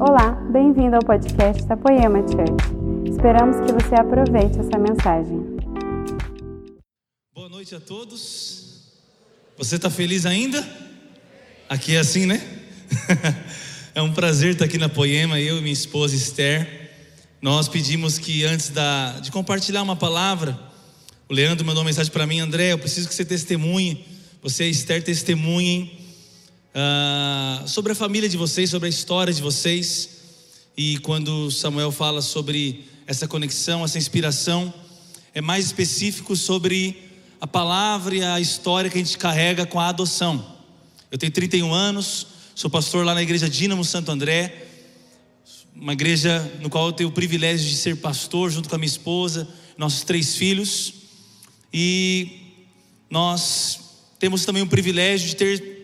Olá, bem-vindo ao podcast da Poema Church. Esperamos que você aproveite essa mensagem. Boa noite a todos. Você está feliz ainda? Aqui é assim, né? é um prazer estar aqui na Poema, eu e minha esposa Esther. Nós pedimos que antes da, de compartilhar uma palavra, o Leandro mandou uma mensagem para mim, André, eu preciso que você testemunhe, você e Esther testemunhem uh, sobre a família de vocês, sobre a história de vocês. E quando Samuel fala sobre essa conexão, essa inspiração, é mais específico sobre a palavra e a história que a gente carrega com a adoção. Eu tenho 31 anos, sou pastor lá na igreja Dínamo Santo André, uma igreja no qual eu tenho o privilégio de ser pastor junto com a minha esposa, nossos três filhos. E nós temos também o privilégio de ter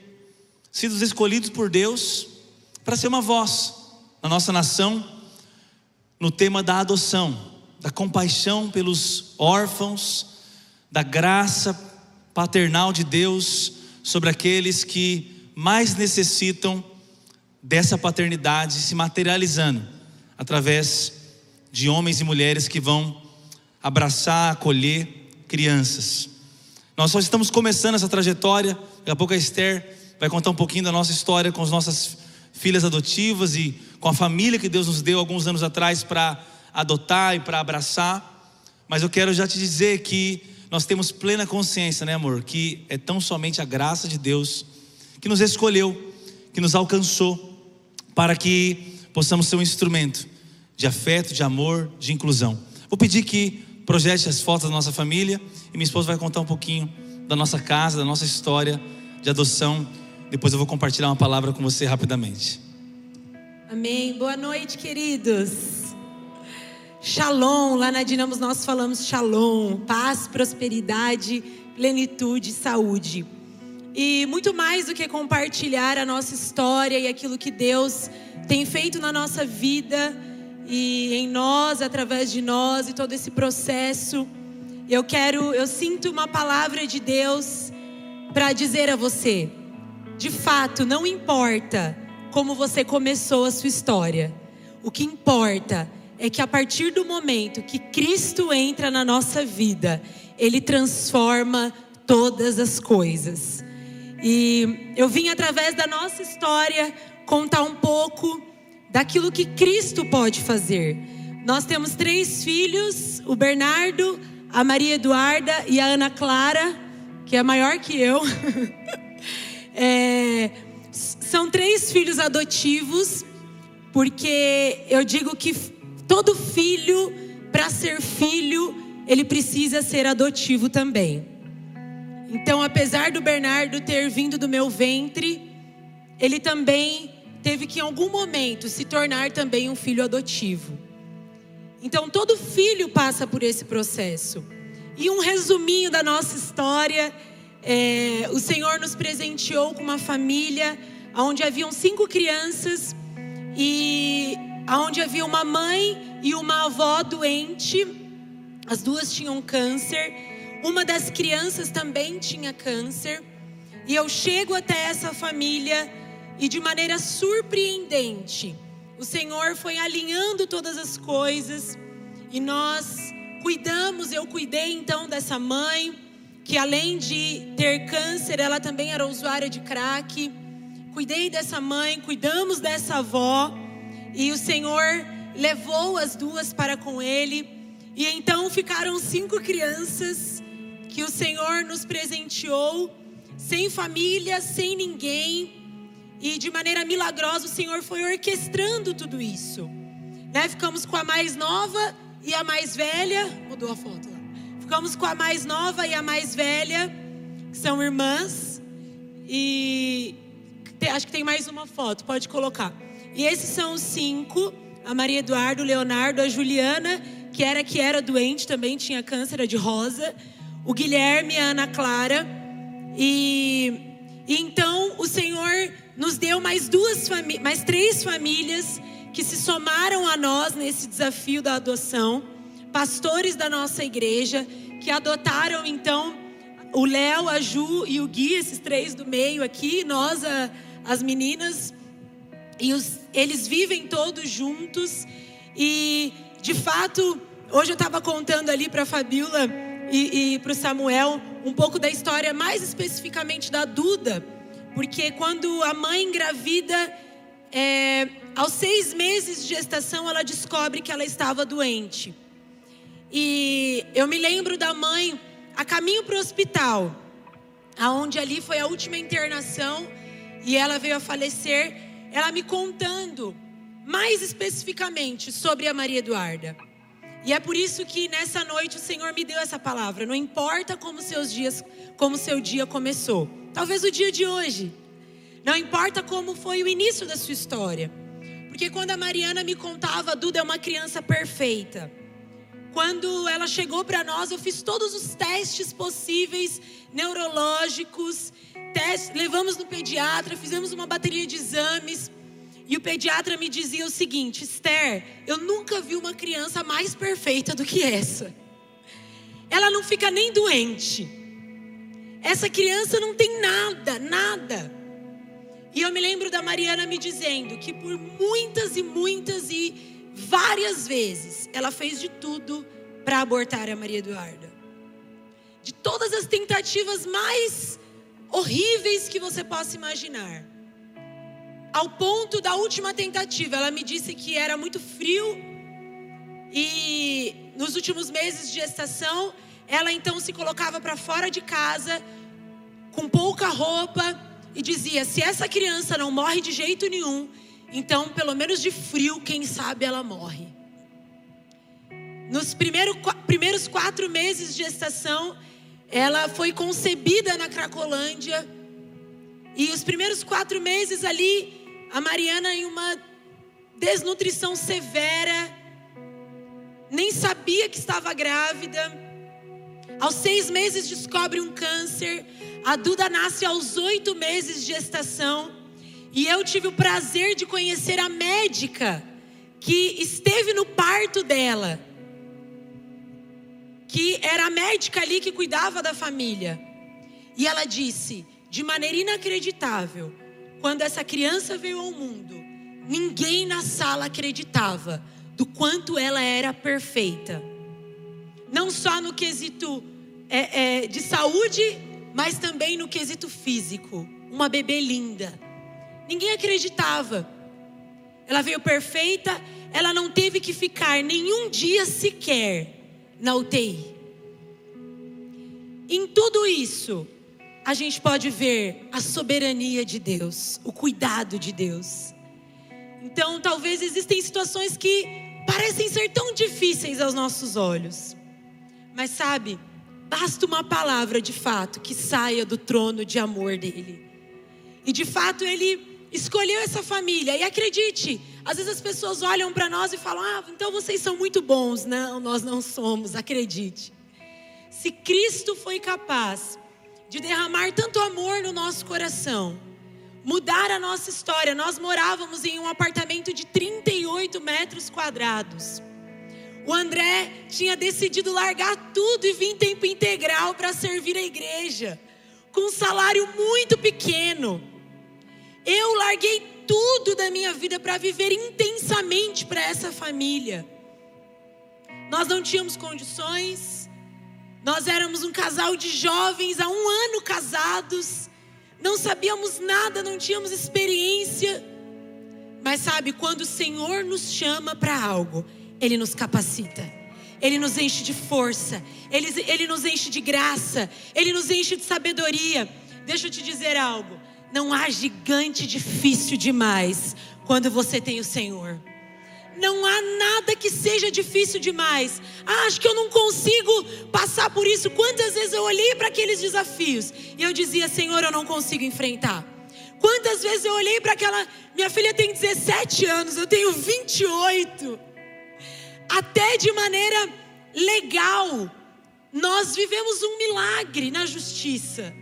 sido escolhidos por Deus para ser uma voz na nossa nação no tema da adoção, da compaixão pelos órfãos, da graça paternal de Deus sobre aqueles que mais necessitam dessa paternidade se materializando através de homens e mulheres que vão abraçar, acolher crianças. Nós só estamos começando essa trajetória, daqui a pouco a Esther vai contar um pouquinho da nossa história com as nossas filhas adotivas e com a família que Deus nos deu alguns anos atrás para adotar e para abraçar. Mas eu quero já te dizer que nós temos plena consciência, né, amor, que é tão somente a graça de Deus que nos escolheu, que nos alcançou para que possamos ser um instrumento de afeto, de amor, de inclusão. Vou pedir que projete as fotos da nossa família e minha esposa vai contar um pouquinho da nossa casa, da nossa história de adoção depois eu vou compartilhar uma palavra com você rapidamente. Amém. Boa noite, queridos. Shalom. Lá na Dinamos nós falamos shalom, paz, prosperidade, plenitude, saúde. E muito mais do que compartilhar a nossa história e aquilo que Deus tem feito na nossa vida e em nós, através de nós e todo esse processo, eu quero, eu sinto uma palavra de Deus para dizer a você de fato, não importa como você começou a sua história. O que importa é que a partir do momento que Cristo entra na nossa vida, Ele transforma todas as coisas. E eu vim através da nossa história contar um pouco daquilo que Cristo pode fazer. Nós temos três filhos: o Bernardo, a Maria Eduarda e a Ana Clara, que é maior que eu. É, são três filhos adotivos, porque eu digo que todo filho, para ser filho, ele precisa ser adotivo também. Então, apesar do Bernardo ter vindo do meu ventre, ele também teve que em algum momento se tornar também um filho adotivo. Então, todo filho passa por esse processo. E um resuminho da nossa história é, o Senhor nos presenteou com uma família onde haviam cinco crianças e onde havia uma mãe e uma avó doente. As duas tinham câncer. Uma das crianças também tinha câncer. E eu chego até essa família e de maneira surpreendente, o Senhor foi alinhando todas as coisas e nós cuidamos, eu cuidei então dessa mãe que além de ter câncer, ela também era usuária de crack. Cuidei dessa mãe, cuidamos dessa avó, e o Senhor levou as duas para com ele. E então ficaram cinco crianças que o Senhor nos presenteou, sem família, sem ninguém. E de maneira milagrosa o Senhor foi orquestrando tudo isso. Né? Ficamos com a mais nova e a mais velha. Mudou a foto. Ficamos com a mais nova e a mais velha, que são irmãs. E acho que tem mais uma foto, pode colocar. E esses são os cinco: a Maria Eduardo, o Leonardo, a Juliana, que era que era doente, também tinha câncer, de rosa. O Guilherme, a Ana Clara. E, e então o Senhor nos deu mais duas mais três famílias que se somaram a nós nesse desafio da adoção pastores da nossa igreja que adotaram então o Léo, a Ju e o Gui, esses três do meio aqui, nós, a, as meninas. E os, eles vivem todos juntos. E, de fato, hoje eu estava contando ali para a Fabiola e, e para o Samuel um pouco da história, mais especificamente da Duda. Porque quando a mãe engravida, é, aos seis meses de gestação, ela descobre que ela estava doente. E eu me lembro da mãe a caminho para o hospital, aonde ali foi a última internação e ela veio a falecer. Ela me contando mais especificamente sobre a Maria Eduarda. E é por isso que nessa noite o Senhor me deu essa palavra. Não importa como seus dias, como seu dia começou. Talvez o dia de hoje. Não importa como foi o início da sua história. Porque quando a Mariana me contava, Duda é uma criança perfeita. Quando ela chegou para nós, eu fiz todos os testes possíveis, neurológicos, teste, levamos no pediatra, fizemos uma bateria de exames. E o pediatra me dizia o seguinte: Esther, eu nunca vi uma criança mais perfeita do que essa. Ela não fica nem doente. Essa criança não tem nada, nada. E eu me lembro da Mariana me dizendo que por muitas e muitas e várias vezes ela fez de tudo para abortar a Maria Eduarda. De todas as tentativas mais horríveis que você possa imaginar. Ao ponto da última tentativa, ela me disse que era muito frio e nos últimos meses de gestação, ela então se colocava para fora de casa com pouca roupa e dizia: se essa criança não morre de jeito nenhum, então pelo menos de frio, quem sabe ela morre. Nos primeiro, primeiros quatro meses de gestação, ela foi concebida na Cracolândia. E os primeiros quatro meses ali, a Mariana em uma desnutrição severa, nem sabia que estava grávida. Aos seis meses descobre um câncer. A Duda nasce aos oito meses de gestação. E eu tive o prazer de conhecer a médica que esteve no parto dela. Que era a médica ali que cuidava da família. E ela disse, de maneira inacreditável, quando essa criança veio ao mundo, ninguém na sala acreditava do quanto ela era perfeita. Não só no quesito é, é, de saúde, mas também no quesito físico. Uma bebê linda. Ninguém acreditava. Ela veio perfeita, ela não teve que ficar nenhum dia sequer na UTI. Em tudo isso, a gente pode ver a soberania de Deus, o cuidado de Deus. Então, talvez existem situações que parecem ser tão difíceis aos nossos olhos. Mas sabe, Basta uma palavra de fato que saia do trono de amor dele. E de fato ele escolheu essa família. E acredite, às vezes as pessoas olham para nós e falam: Ah, então vocês são muito bons. Não, nós não somos, acredite. Se Cristo foi capaz de derramar tanto amor no nosso coração, mudar a nossa história, nós morávamos em um apartamento de 38 metros quadrados. O André tinha decidido largar tudo e vir em tempo integral para servir a igreja, com um salário muito pequeno. Eu larguei tudo da minha vida para viver intensamente para essa família. Nós não tínhamos condições, nós éramos um casal de jovens há um ano casados, não sabíamos nada, não tínhamos experiência. Mas sabe, quando o Senhor nos chama para algo, ele nos capacita. Ele nos enche de força, ele, ele nos enche de graça, Ele nos enche de sabedoria. Deixa eu te dizer algo: não há gigante difícil demais quando você tem o Senhor. Não há nada que seja difícil demais. Ah, acho que eu não consigo passar por isso. Quantas vezes eu olhei para aqueles desafios e eu dizia: Senhor, eu não consigo enfrentar. Quantas vezes eu olhei para aquela. Minha filha tem 17 anos, eu tenho 28 até de maneira legal, nós vivemos um milagre na justiça.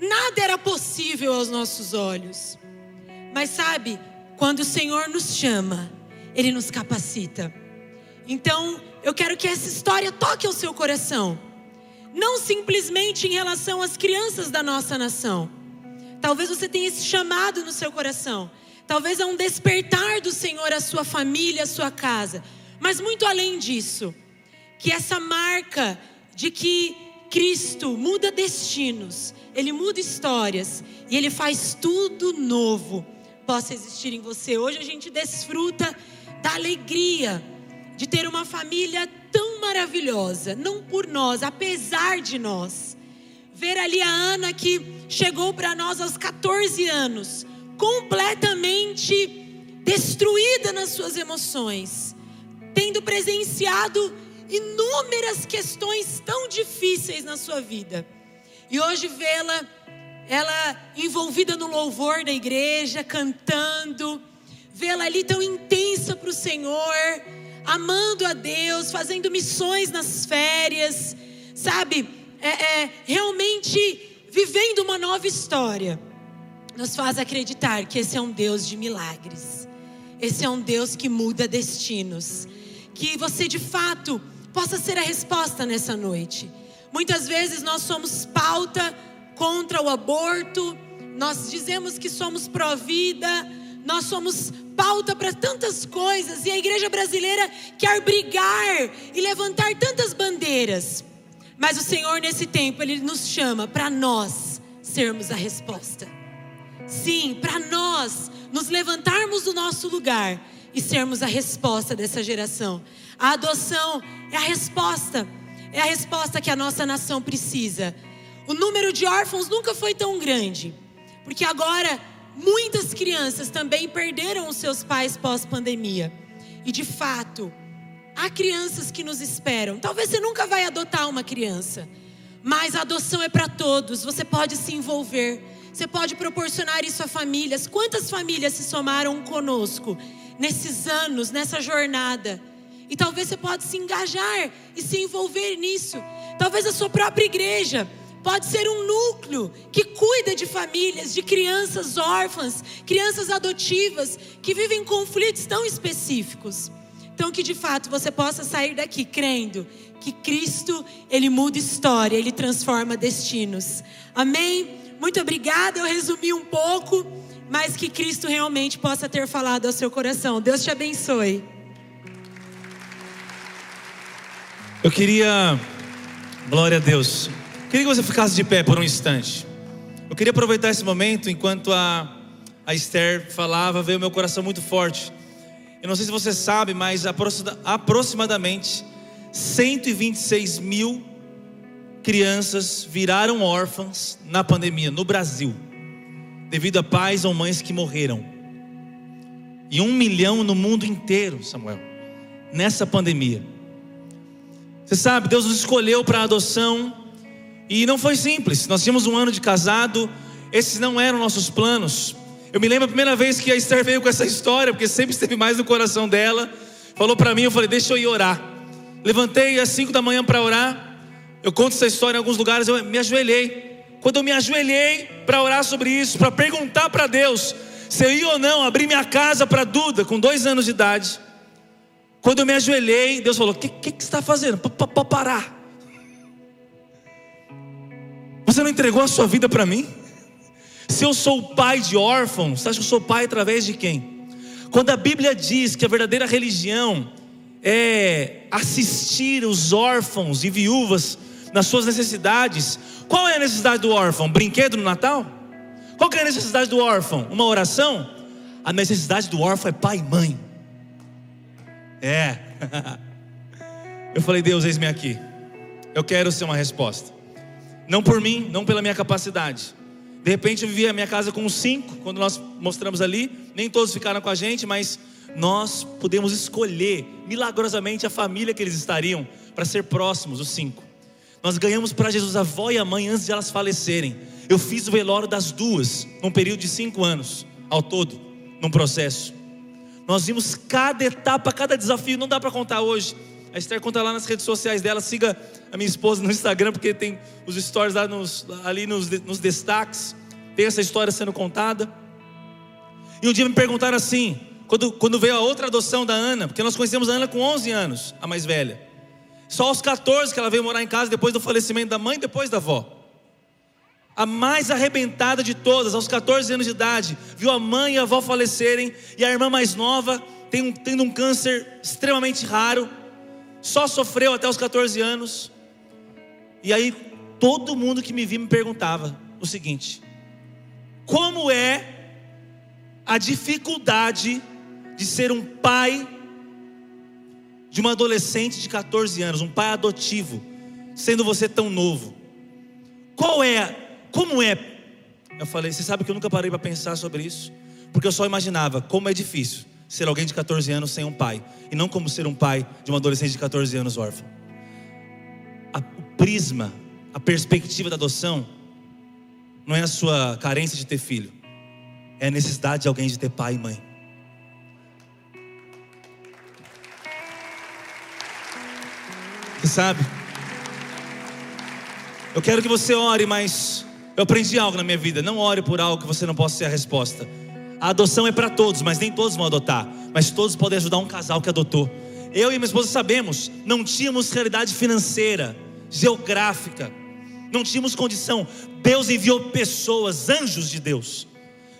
Nada era possível aos nossos olhos. Mas sabe, quando o Senhor nos chama, Ele nos capacita. Então, eu quero que essa história toque ao seu coração. Não simplesmente em relação às crianças da nossa nação. Talvez você tenha esse chamado no seu coração. talvez é um despertar do Senhor à sua família, à sua casa. Mas muito além disso, que essa marca de que Cristo muda destinos, Ele muda histórias e Ele faz tudo novo possa existir em você. Hoje a gente desfruta da alegria de ter uma família tão maravilhosa, não por nós, apesar de nós. Ver ali a Ana que chegou para nós aos 14 anos, completamente destruída nas suas emoções, tendo presenciado inúmeras questões tão difíceis na sua vida. E hoje vê-la, ela envolvida no louvor da igreja, cantando, vê-la ali tão intensa para o Senhor, amando a Deus, fazendo missões nas férias, sabe? É, é, realmente vivendo uma nova história, nos faz acreditar que esse é um Deus de milagres, esse é um Deus que muda destinos, que você de fato possa ser a resposta nessa noite. Muitas vezes nós somos pauta contra o aborto, nós dizemos que somos pró-vida, nós somos pauta para tantas coisas e a igreja brasileira quer brigar e levantar tantas bandeiras. Mas o Senhor, nesse tempo, Ele nos chama para nós sermos a resposta. Sim, para nós nos levantarmos do nosso lugar e sermos a resposta dessa geração. A adoção é a resposta, é a resposta que a nossa nação precisa. O número de órfãos nunca foi tão grande, porque agora muitas crianças também perderam os seus pais pós-pandemia. E de fato, há crianças que nos esperam. Talvez você nunca vai adotar uma criança, mas a adoção é para todos. Você pode se envolver, você pode proporcionar isso a famílias. Quantas famílias se somaram conosco nesses anos, nessa jornada? E talvez você pode se engajar e se envolver nisso. Talvez a sua própria igreja pode ser um núcleo que cuida de famílias, de crianças órfãs, crianças adotivas que vivem conflitos tão específicos. Então que de fato você possa sair daqui crendo que Cristo, ele muda história, ele transforma destinos. Amém. Muito obrigada. Eu resumi um pouco, mas que Cristo realmente possa ter falado ao seu coração. Deus te abençoe. Eu queria, glória a Deus, queria que você ficasse de pé por um instante. Eu queria aproveitar esse momento enquanto a, a Esther falava, veio meu coração muito forte. Eu não sei se você sabe, mas aproximadamente 126 mil crianças viraram órfãs na pandemia no Brasil, devido a pais ou mães que morreram. E um milhão no mundo inteiro, Samuel, nessa pandemia. Você sabe, Deus nos escolheu para adoção e não foi simples. Nós tínhamos um ano de casado, esses não eram nossos planos. Eu me lembro a primeira vez que a Esther veio com essa história, porque sempre esteve mais no coração dela. Falou para mim, eu falei, deixa eu ir orar. Levantei às 5 da manhã para orar. Eu conto essa história em alguns lugares, eu me ajoelhei. Quando eu me ajoelhei para orar sobre isso, para perguntar para Deus se eu ia ou não abrir minha casa para Duda, com dois anos de idade. Quando eu me ajoelhei, Deus falou: O que, que, que você está fazendo? Para parar. Você não entregou a sua vida para mim? Se eu sou pai de órfãos, você acha que eu sou pai através de quem? Quando a Bíblia diz que a verdadeira religião é assistir os órfãos e viúvas nas suas necessidades, qual é a necessidade do órfão? Brinquedo no Natal? Qual é a necessidade do órfão? Uma oração? A necessidade do órfão é pai e mãe. É. Eu falei, Deus, eis-me aqui. Eu quero ser uma resposta. Não por mim, não pela minha capacidade. De repente eu vivia a minha casa com cinco, quando nós mostramos ali. Nem todos ficaram com a gente, mas nós podemos escolher milagrosamente a família que eles estariam para ser próximos, os cinco. Nós ganhamos para Jesus a avó e a mãe antes de elas falecerem. Eu fiz o velório das duas, num período de cinco anos, ao todo, num processo. Nós vimos cada etapa, cada desafio, não dá para contar hoje. A Esther conta lá nas redes sociais dela, siga a minha esposa no Instagram, porque tem os stories lá nos, ali nos, nos destaques, tem essa história sendo contada. E um dia me perguntaram assim, quando, quando veio a outra adoção da Ana, porque nós conhecemos a Ana com 11 anos, a mais velha. Só aos 14 que ela veio morar em casa depois do falecimento da mãe depois da avó. a mais arrebentada de todas, aos 14 anos de idade, viu a mãe e a avó falecerem, e a irmã mais nova tem um, tendo um câncer extremamente raro, só sofreu até os 14 anos. E aí todo mundo que me via me perguntava o seguinte: como é a dificuldade de ser um pai de uma adolescente de 14 anos, um pai adotivo, sendo você tão novo? Qual é como é? Eu falei, você sabe que eu nunca parei para pensar sobre isso, porque eu só imaginava como é difícil ser alguém de 14 anos sem um pai, e não como ser um pai de uma adolescente de 14 anos órfã. A, o prisma, a perspectiva da adoção, não é a sua carência de ter filho, é a necessidade de alguém de ter pai e mãe. Você sabe? Eu quero que você ore, mas eu aprendi algo na minha vida. Não ore por algo que você não possa ser a resposta. A adoção é para todos, mas nem todos vão adotar. Mas todos podem ajudar um casal que adotou. Eu e minha esposa sabemos, não tínhamos realidade financeira, geográfica, não tínhamos condição. Deus enviou pessoas, anjos de Deus,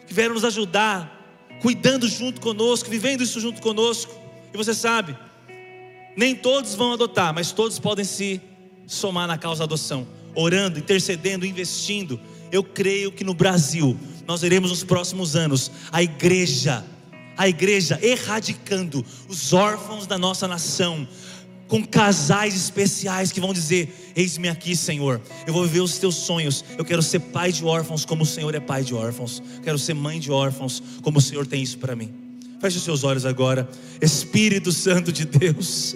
que vieram nos ajudar, cuidando junto conosco, vivendo isso junto conosco. E você sabe, nem todos vão adotar, mas todos podem se somar na causa da adoção orando, intercedendo, investindo. Eu creio que no Brasil nós veremos nos próximos anos a igreja, a igreja erradicando os órfãos da nossa nação, com casais especiais que vão dizer: Eis-me aqui, Senhor. Eu vou viver os teus sonhos. Eu quero ser pai de órfãos, como o Senhor é pai de órfãos. Quero ser mãe de órfãos, como o Senhor tem isso para mim. Feche os seus olhos agora, Espírito Santo de Deus.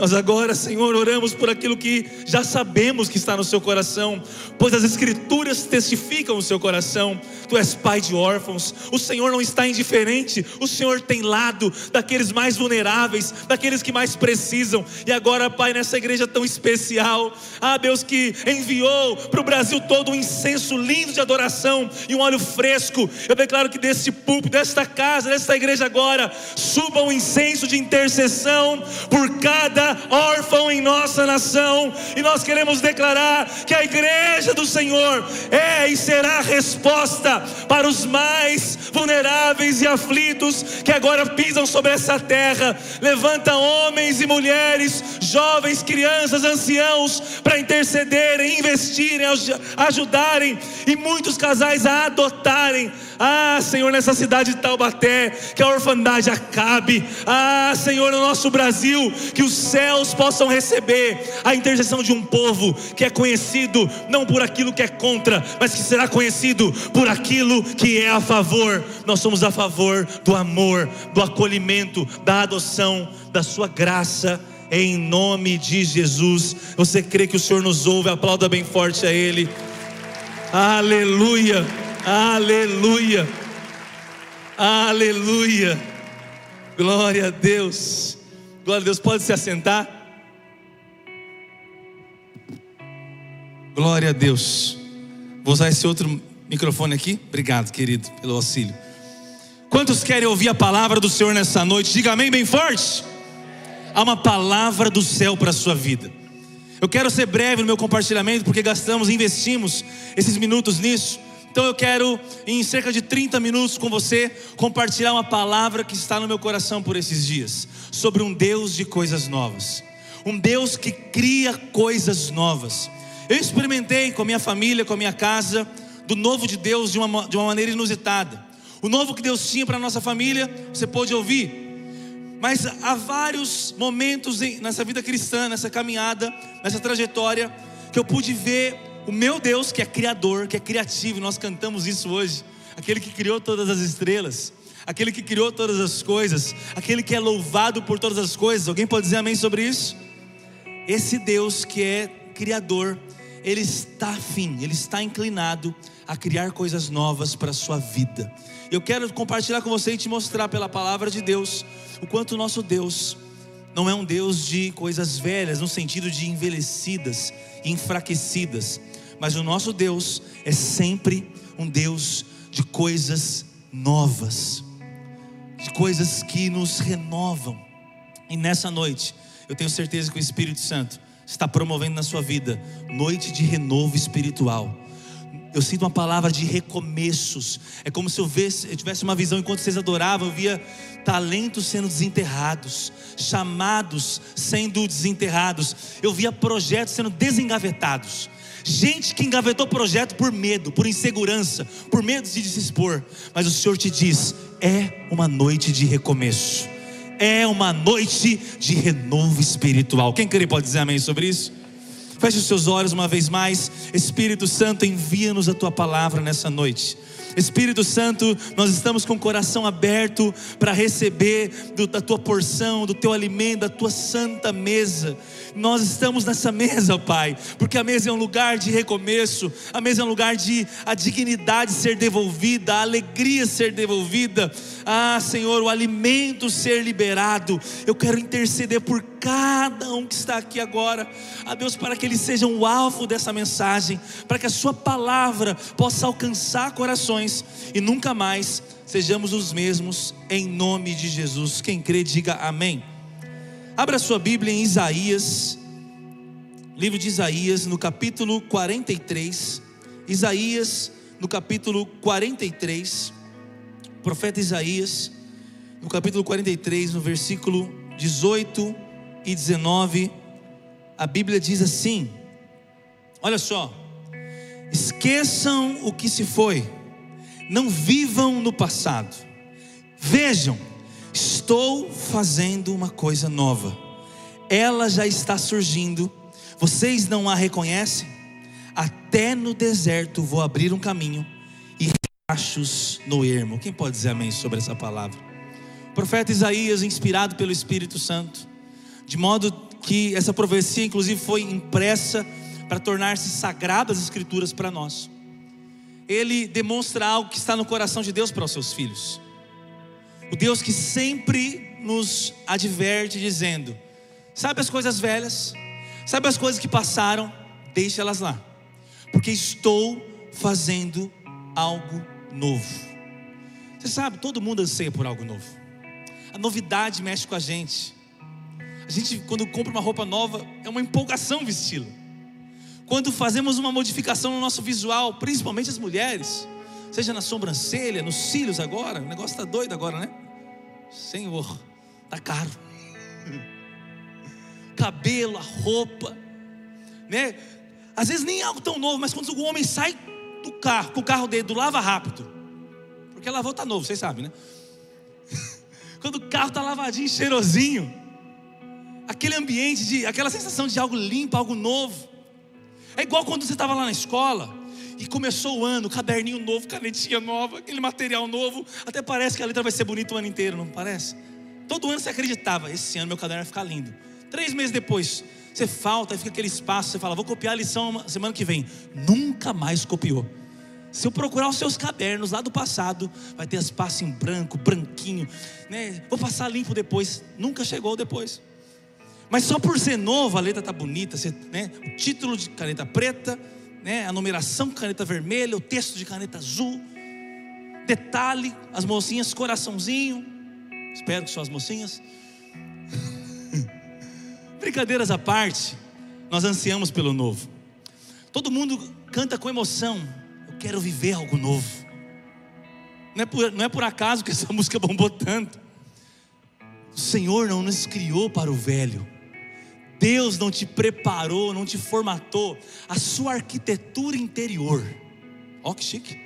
Nós agora, Senhor, oramos por aquilo que já sabemos que está no seu coração, pois as Escrituras testificam o seu coração. Tu és pai de órfãos, o Senhor não está indiferente, o Senhor tem lado daqueles mais vulneráveis, daqueles que mais precisam. E agora, Pai, nessa igreja tão especial, ah, Deus, que enviou para o Brasil todo um incenso lindo de adoração e um óleo fresco. Eu declaro que desse púlpito, desta casa, desta igreja agora, suba um incenso de intercessão por cada órfão em nossa nação, e nós queremos declarar que a igreja do Senhor é e será a resposta para os mais vulneráveis e aflitos que agora pisam sobre essa terra. Levanta homens e mulheres, jovens, crianças, anciãos, para intercederem, investirem, ajudarem, e muitos casais a adotarem ah, Senhor, nessa cidade de Taubaté, que a orfandade acabe. Ah, Senhor, no nosso Brasil, que os céus possam receber a intercessão de um povo que é conhecido não por aquilo que é contra, mas que será conhecido por aquilo que é a favor. Nós somos a favor do amor, do acolhimento, da adoção, da sua graça em nome de Jesus. Você crê que o Senhor nos ouve? Aplauda bem forte a Ele. Aleluia. Aleluia. Aleluia. Glória a Deus. Glória a Deus. Pode se assentar. Glória a Deus. Vou usar esse outro microfone aqui. Obrigado, querido, pelo auxílio. Quantos querem ouvir a palavra do Senhor nessa noite? Diga amém bem forte. Há uma palavra do céu para a sua vida. Eu quero ser breve no meu compartilhamento, porque gastamos, investimos esses minutos nisso. Então eu quero, em cerca de 30 minutos com você, compartilhar uma palavra que está no meu coração por esses dias, sobre um Deus de coisas novas, um Deus que cria coisas novas. Eu experimentei com a minha família, com a minha casa, do novo de Deus de uma, de uma maneira inusitada. O novo que Deus tinha para a nossa família, você pode ouvir, mas há vários momentos nessa vida cristã, nessa caminhada, nessa trajetória, que eu pude ver o meu Deus, que é criador, que é criativo, nós cantamos isso hoje, aquele que criou todas as estrelas, aquele que criou todas as coisas, aquele que é louvado por todas as coisas. Alguém pode dizer amém sobre isso? Esse Deus que é criador, ele está afim, ele está inclinado a criar coisas novas para a sua vida. Eu quero compartilhar com você e te mostrar pela palavra de Deus o quanto o nosso Deus não é um Deus de coisas velhas, no sentido de envelhecidas, enfraquecidas, mas o nosso Deus é sempre um Deus de coisas novas, de coisas que nos renovam. E nessa noite, eu tenho certeza que o Espírito Santo está promovendo na sua vida noite de renovo espiritual. eu sinto uma palavra de recomeços. É como se eu, eu tivesse uma visão enquanto vocês adoravam, eu via talentos sendo desenterrados, chamados sendo desenterrados. Eu via projetos sendo desengavetados. Gente que engavetou projeto por medo, por insegurança, por medo de se expor. Mas o Senhor te diz: é uma noite de recomeço. É uma noite de renovo espiritual. Quem quer pode dizer amém sobre isso? Feche os seus olhos uma vez mais. Espírito Santo, envia-nos a tua palavra nessa noite. Espírito Santo, nós estamos com o coração aberto para receber do, da tua porção, do teu alimento, da tua santa mesa. Nós estamos nessa mesa, Pai, porque a mesa é um lugar de recomeço, a mesa é um lugar de a dignidade ser devolvida, a alegria ser devolvida. Ah, Senhor, o alimento ser liberado. Eu quero interceder por cada um que está aqui agora, a Deus, para que eles sejam o alvo dessa mensagem, para que a Sua palavra possa alcançar corações e nunca mais sejamos os mesmos, em nome de Jesus. Quem crê, diga amém. Abra sua Bíblia em Isaías, livro de Isaías, no capítulo 43. Isaías, no capítulo 43. Profeta Isaías, no capítulo 43, no versículo 18 e 19, a Bíblia diz assim: Olha só, esqueçam o que se foi, não vivam no passado, vejam, estou fazendo uma coisa nova, ela já está surgindo, vocês não a reconhecem? Até no deserto vou abrir um caminho e riachos no ermo. Quem pode dizer amém sobre essa palavra? O profeta Isaías, inspirado pelo Espírito Santo, de modo que essa profecia, inclusive, foi impressa para tornar-se sagradas as Escrituras para nós. Ele demonstra algo que está no coração de Deus para os seus filhos. O Deus que sempre nos adverte, dizendo: Sabe as coisas velhas, sabe as coisas que passaram, deixe elas lá, porque estou fazendo algo novo. Você sabe, todo mundo anseia por algo novo. A novidade mexe com a gente. A gente, quando compra uma roupa nova, é uma empolgação vesti-la. Quando fazemos uma modificação no nosso visual, principalmente as mulheres, seja na sobrancelha, nos cílios agora, o negócio está doido agora, né? Senhor, tá caro. Cabelo, a roupa, né? Às vezes nem algo tão novo, mas quando o homem sai do carro, com o carro dele do lava rápido, porque lavou tá novo, vocês sabem, né? quando o carro tá lavadinho, cheirosinho, aquele ambiente de, aquela sensação de algo limpo, algo novo. É igual quando você estava lá na escola e começou o ano, caderninho novo, canetinha nova, aquele material novo, até parece que a letra vai ser bonita o ano inteiro, não parece? Todo ano você acreditava, esse ano meu caderno vai ficar lindo. Três meses depois, você falta, fica aquele espaço, você fala, vou copiar a lição semana que vem. Nunca mais copiou. Se eu procurar os seus cadernos lá do passado, vai ter espaço em branco, branquinho, né? Vou passar limpo depois. Nunca chegou depois. Mas só por ser novo, a letra tá bonita, você, né? O título de caneta preta, né? A numeração caneta vermelha, o texto de caneta azul. Detalhe, as mocinhas coraçãozinho. Espero que são as mocinhas. Brincadeiras à parte, nós ansiamos pelo novo. Todo mundo canta com emoção. Eu quero viver algo novo. Não é por, não é por acaso que essa música bombou tanto. O Senhor não nos criou para o velho. Deus não te preparou, não te formatou a sua arquitetura interior. Ó que chique.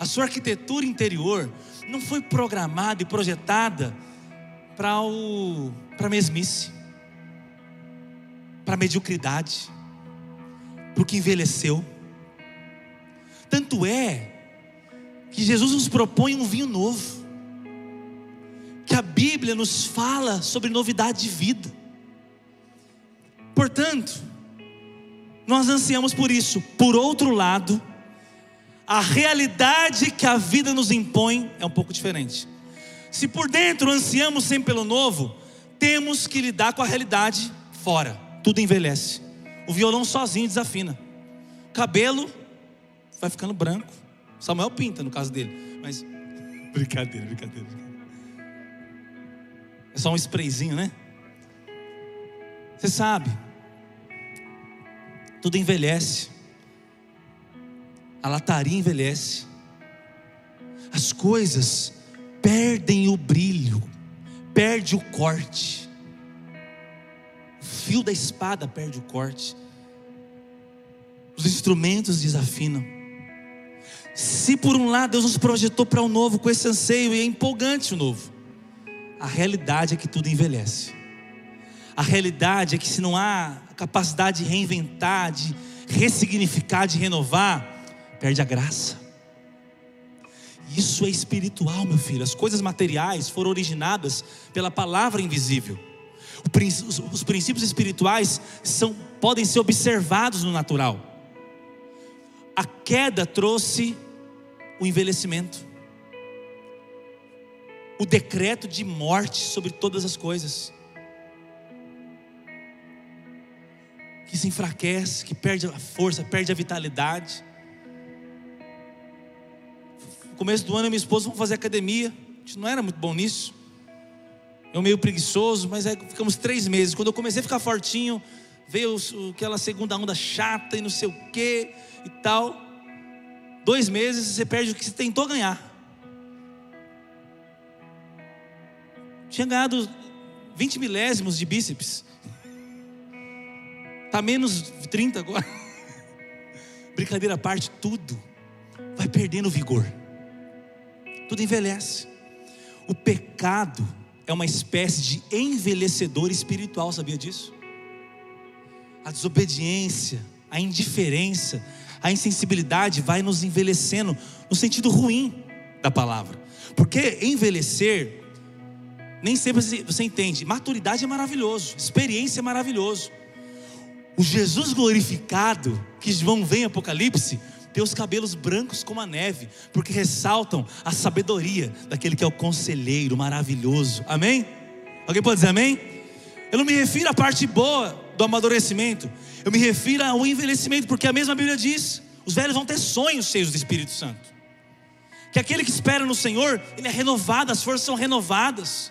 A sua arquitetura interior não foi programada e projetada para o para mesmice, para mediocridade, porque envelheceu. Tanto é que Jesus nos propõe um vinho novo. Que a Bíblia nos fala sobre novidade de vida. Portanto, nós ansiamos por isso. Por outro lado, a realidade que a vida nos impõe é um pouco diferente. Se por dentro ansiamos sempre pelo novo, temos que lidar com a realidade fora. Tudo envelhece. O violão sozinho desafina. O cabelo vai ficando branco. Samuel pinta no caso dele. Mas brincadeira, brincadeira. É só um sprayzinho, né? Você sabe, tudo envelhece. a lataria envelhece, as coisas perdem o brilho, perde o corte, o fio da espada perde o corte, os instrumentos desafinam. Se por um lado Deus nos projetou para o novo com esse anseio e é empolgante o novo, a realidade é que tudo envelhece. A realidade é que se não há capacidade de reinventar, de ressignificar, de renovar, perde a graça. Isso é espiritual, meu filho. As coisas materiais foram originadas pela palavra invisível. Os princípios espirituais são, podem ser observados no natural. A queda trouxe o envelhecimento, o decreto de morte sobre todas as coisas. Que se enfraquece, que perde a força, perde a vitalidade começo do ano, eu e minha esposa vamos fazer academia. A gente não era muito bom nisso. Eu meio preguiçoso, mas aí ficamos três meses. Quando eu comecei a ficar fortinho, veio aquela segunda onda chata e não sei o que e tal. Dois meses você perde o que você tentou ganhar. Tinha ganhado 20 milésimos de bíceps. Está menos 30 agora. Brincadeira à parte, tudo vai perdendo vigor tudo envelhece. O pecado é uma espécie de envelhecedor espiritual, sabia disso? A desobediência, a indiferença, a insensibilidade vai nos envelhecendo no sentido ruim da palavra. Porque envelhecer, nem sempre você entende. Maturidade é maravilhoso, experiência é maravilhoso. O Jesus glorificado, que vão ver em Apocalipse, tem os cabelos brancos como a neve, porque ressaltam a sabedoria daquele que é o conselheiro maravilhoso. Amém? Alguém pode dizer amém? Eu não me refiro à parte boa do amadurecimento, eu me refiro ao envelhecimento, porque a mesma Bíblia diz: os velhos vão ter sonhos cheios do Espírito Santo. Que aquele que espera no Senhor, ele é renovado, as forças são renovadas.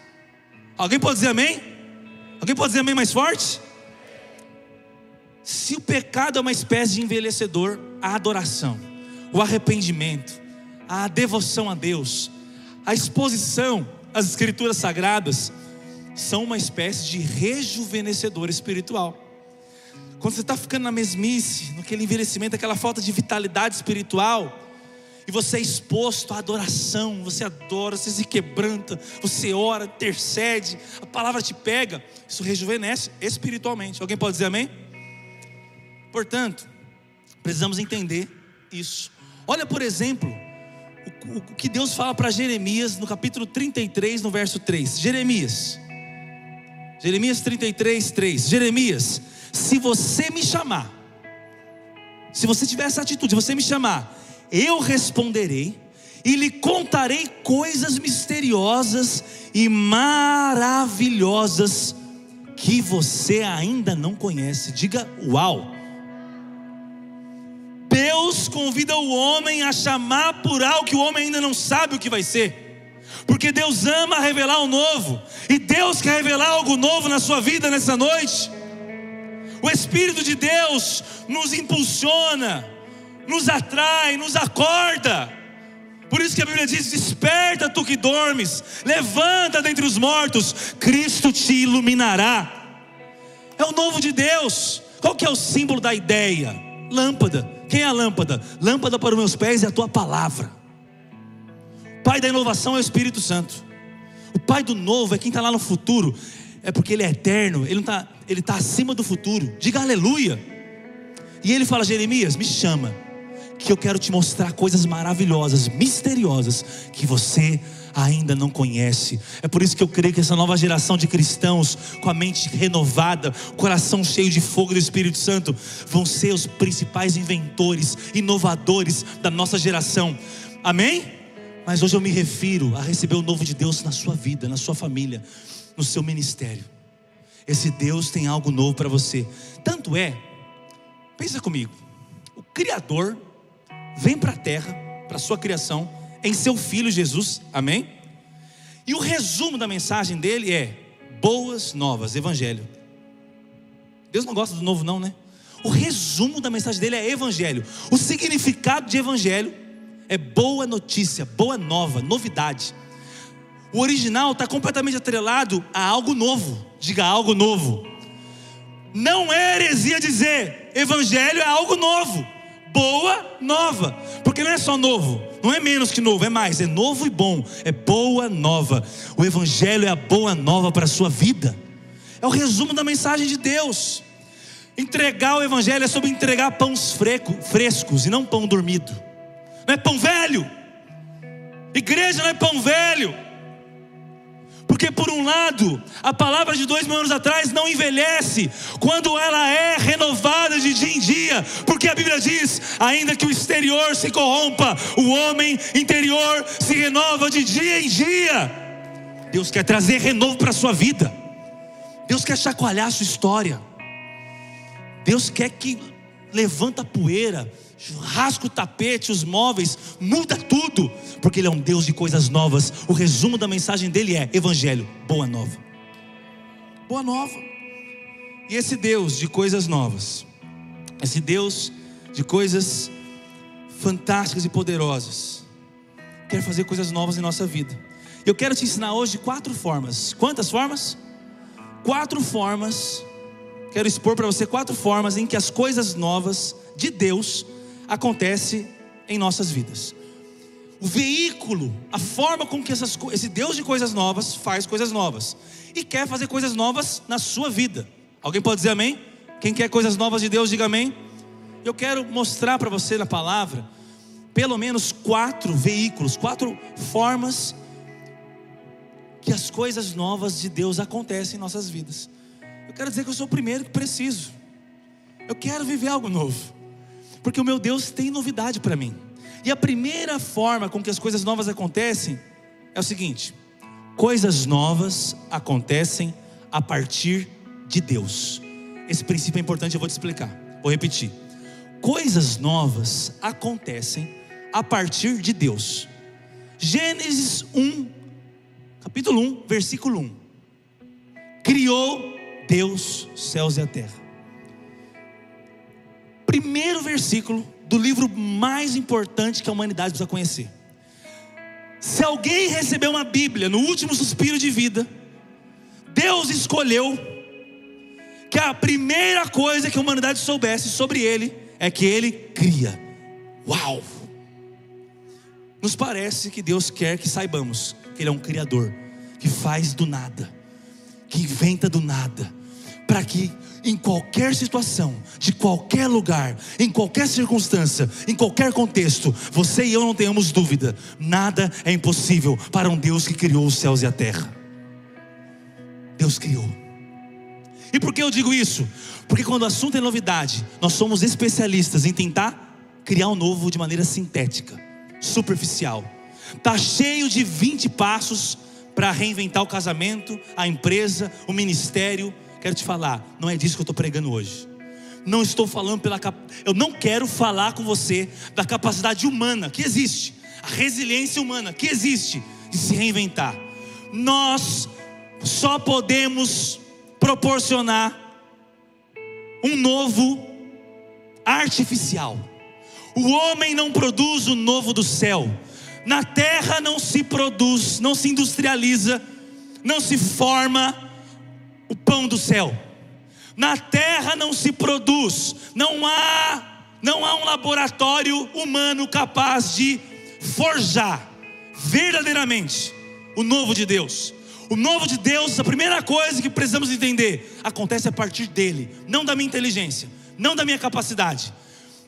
Alguém pode dizer amém? Alguém pode dizer amém mais forte? Se o pecado é uma espécie de envelhecedor, a adoração, o arrependimento, a devoção a Deus, a exposição às Escrituras Sagradas, são uma espécie de rejuvenescedor espiritual. Quando você está ficando na mesmice, naquele envelhecimento, aquela falta de vitalidade espiritual, e você é exposto à adoração, você adora, você se quebranta, você ora, intercede, a palavra te pega, isso rejuvenesce espiritualmente. Alguém pode dizer amém? Portanto, precisamos entender isso. Olha, por exemplo, o, que Deus fala para Jeremias no capítulo 33, no verso 3. Jeremias, Jeremias 33, 3. Jeremias, se você me chamar, se você tiver essa atitude, se você me chamar, eu responderei e lhe contarei coisas misteriosas e maravilhosas que você ainda não conhece. Diga uau! Deus convida o homem a chamar por algo que o homem ainda não sabe o que vai ser. Porque Deus ama revelar o novo, e Deus quer revelar algo novo na sua vida nessa noite. O Espírito de Deus nos impulsiona, nos atrai, nos acorda. Por isso que a Bíblia diz: Desperta tu que dormes, levanta dentre os mortos, Cristo te iluminará. É o novo de Deus. Qual que é o símbolo da ideia? Lâmpada. Quem é a lâmpada? Lâmpada para os meus pés é a tua palavra. O pai da inovação é o Espírito Santo. O pai do novo é quem está lá no futuro. É porque ele é eterno, ele está ele tá acima do futuro. Diga aleluia. E ele fala: Jeremias, me chama, que eu quero te mostrar coisas maravilhosas, misteriosas, que você ainda não conhece. É por isso que eu creio que essa nova geração de cristãos, com a mente renovada, coração cheio de fogo do Espírito Santo, vão ser os principais inventores, inovadores da nossa geração. Amém? Mas hoje eu me refiro a receber o novo de Deus na sua vida, na sua família, no seu ministério. Esse Deus tem algo novo para você. Tanto é, pensa comigo, o Criador vem para a terra, para a sua criação, em seu filho Jesus, amém? E o resumo da mensagem dele é: boas novas, evangelho. Deus não gosta do novo, não, né? O resumo da mensagem dele é evangelho. O significado de evangelho é boa notícia, boa nova, novidade. O original está completamente atrelado a algo novo. Diga algo novo. Não é heresia dizer evangelho é algo novo, boa nova, porque não é só novo, não é menos que novo, é mais, é novo e bom, é boa nova. O evangelho é a boa nova para a sua vida. É o resumo da mensagem de Deus. Entregar o evangelho é sobre entregar pães frescos e não pão dormido. Não é pão velho. Igreja não é pão velho. Porque, por um lado, a palavra de dois mil anos atrás não envelhece quando ela é renovada de dia em dia, porque a Bíblia diz: ainda que o exterior se corrompa, o homem interior se renova de dia em dia. Deus quer trazer renovo para a sua vida, Deus quer chacoalhar a sua história, Deus quer que levanta a poeira, rasga o tapete, os móveis, muda tudo, porque Ele é um Deus de coisas novas. O resumo da mensagem dele é: Evangelho, boa nova. Boa nova. E esse Deus de coisas novas, esse Deus de coisas fantásticas e poderosas, quer fazer coisas novas em nossa vida. Eu quero te ensinar hoje quatro formas. Quantas formas? Quatro formas. Quero expor para você quatro formas em que as coisas novas de Deus acontece em nossas vidas. O veículo, a forma com que essas, esse Deus de coisas novas faz coisas novas e quer fazer coisas novas na sua vida. Alguém pode dizer amém? Quem quer coisas novas de Deus, diga amém. Eu quero mostrar para você na palavra pelo menos quatro veículos, quatro formas que as coisas novas de Deus acontecem em nossas vidas. Eu quero dizer que eu sou o primeiro que preciso. Eu quero viver algo novo porque o meu Deus tem novidade para mim. E a primeira forma com que as coisas novas acontecem é o seguinte: coisas novas acontecem a partir de Deus. Esse princípio é importante, eu vou te explicar. Vou repetir. Coisas novas acontecem a partir de Deus. Gênesis 1, capítulo 1, versículo 1. Criou Deus céus e a terra primeiro versículo do livro mais importante que a humanidade precisa conhecer. Se alguém recebeu uma Bíblia no último suspiro de vida, Deus escolheu que a primeira coisa que a humanidade soubesse sobre ele é que ele cria. Uau! Nos parece que Deus quer que saibamos que Ele é um Criador, que faz do nada, que inventa do nada, para que em qualquer situação, de qualquer lugar, em qualquer circunstância, em qualquer contexto, você e eu não tenhamos dúvida, nada é impossível para um Deus que criou os céus e a terra. Deus criou. E por que eu digo isso? Porque quando o assunto é novidade, nós somos especialistas em tentar criar um novo de maneira sintética, superficial. Tá cheio de 20 passos para reinventar o casamento, a empresa, o ministério, Quero te falar, não é disso que eu estou pregando hoje. Não estou falando pela eu não quero falar com você da capacidade humana que existe, a resiliência humana que existe de se reinventar. Nós só podemos proporcionar um novo artificial. O homem não produz o novo do céu. Na terra não se produz, não se industrializa, não se forma o pão do céu. Na terra não se produz, não há não há um laboratório humano capaz de forjar verdadeiramente o novo de Deus. O novo de Deus, a primeira coisa que precisamos entender, acontece a partir dele, não da minha inteligência, não da minha capacidade,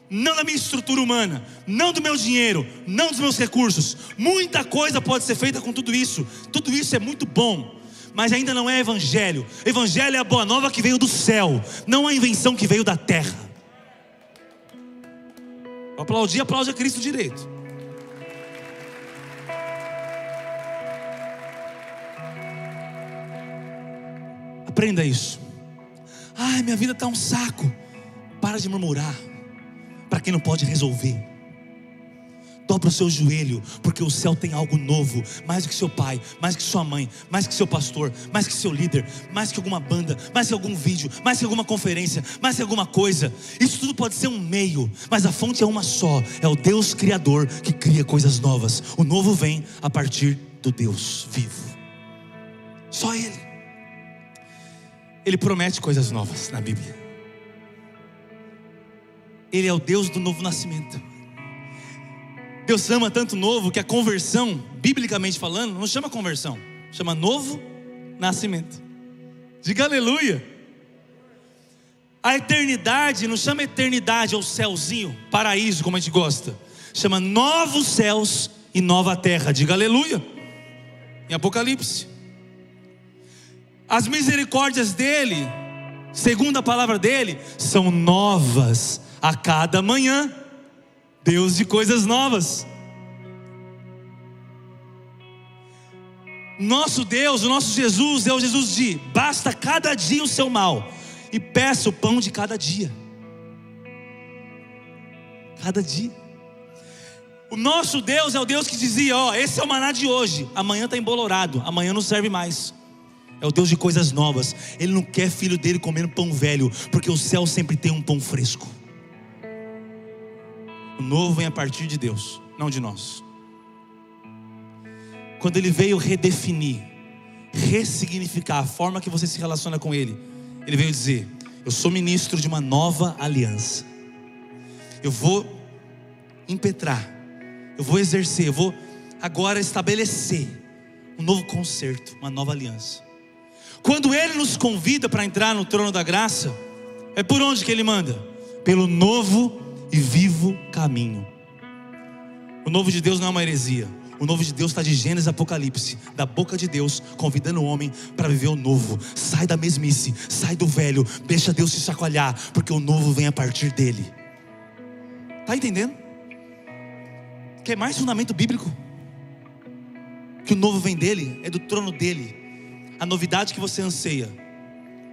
não da minha estrutura humana, não do meu dinheiro, não dos meus recursos. Muita coisa pode ser feita com tudo isso. Tudo isso é muito bom, mas ainda não é evangelho. Evangelho é a boa nova que veio do céu, não a invenção que veio da terra. Aplaudir, aplaude a Cristo direito. Aprenda isso. Ai, minha vida está um saco. Para de murmurar. Para quem não pode resolver. Dobra o seu joelho, porque o céu tem algo novo, mais que seu pai, mais que sua mãe, mais que seu pastor, mais que seu líder, mais que alguma banda, mais que algum vídeo, mais que alguma conferência, mais que alguma coisa. Isso tudo pode ser um meio, mas a fonte é uma só: é o Deus Criador que cria coisas novas. O novo vem a partir do Deus vivo. Só Ele. Ele promete coisas novas na Bíblia. Ele é o Deus do novo nascimento. Deus ama tanto novo que a conversão, biblicamente falando, não chama conversão, chama novo nascimento. Diga aleluia. A eternidade não chama eternidade ou céuzinho, paraíso, como a gente gosta. Chama novos céus e nova terra. Diga aleluia. Em Apocalipse. As misericórdias dele, segundo a palavra dele, são novas a cada manhã. Deus de coisas novas. Nosso Deus, o nosso Jesus é o Jesus de basta cada dia o seu mal e peça o pão de cada dia. Cada dia. O nosso Deus é o Deus que dizia: Ó, esse é o maná de hoje, amanhã está embolorado, amanhã não serve mais. É o Deus de coisas novas. Ele não quer filho dele comendo pão velho, porque o céu sempre tem um pão fresco. Novo vem a partir de Deus, não de nós. Quando ele veio redefinir, ressignificar a forma que você se relaciona com ele, ele veio dizer: Eu sou ministro de uma nova aliança. Eu vou impetrar, eu vou exercer, eu vou agora estabelecer um novo concerto, uma nova aliança. Quando Ele nos convida para entrar no trono da graça, é por onde que Ele manda? Pelo novo e vivo caminho. O novo de Deus não é uma heresia. O novo de Deus está de Gênesis Apocalipse, da boca de Deus, convidando o homem para viver o novo. Sai da mesmice, sai do velho, deixa Deus se chacoalhar, porque o novo vem a partir dele. Está entendendo? Quer mais fundamento bíblico? Que o novo vem dele, é do trono dele. A novidade que você anseia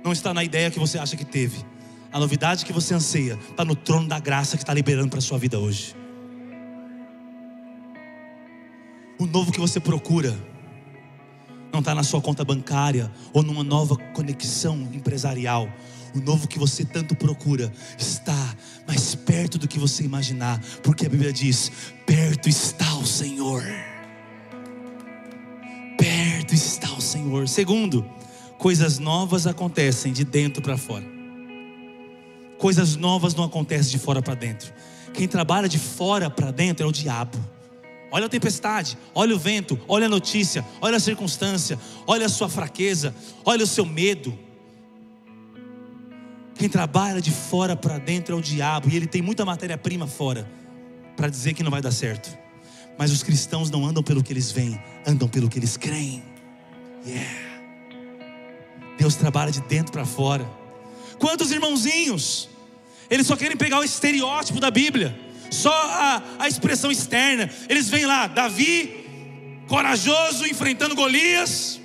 não está na ideia que você acha que teve. A novidade que você anseia está no trono da graça que está liberando para a sua vida hoje. O novo que você procura não está na sua conta bancária ou numa nova conexão empresarial. O novo que você tanto procura está mais perto do que você imaginar, porque a Bíblia diz: perto está o Senhor. Perto está o Senhor. Segundo, coisas novas acontecem de dentro para fora. Coisas novas não acontecem de fora para dentro. Quem trabalha de fora para dentro é o diabo. Olha a tempestade, olha o vento, olha a notícia, olha a circunstância, olha a sua fraqueza, olha o seu medo. Quem trabalha de fora para dentro é o diabo, e ele tem muita matéria-prima fora para dizer que não vai dar certo. Mas os cristãos não andam pelo que eles veem, andam pelo que eles creem. Yeah. Deus trabalha de dentro para fora. Quantos irmãozinhos, eles só querem pegar o estereótipo da Bíblia, só a, a expressão externa. Eles vêm lá, Davi, corajoso, enfrentando Golias.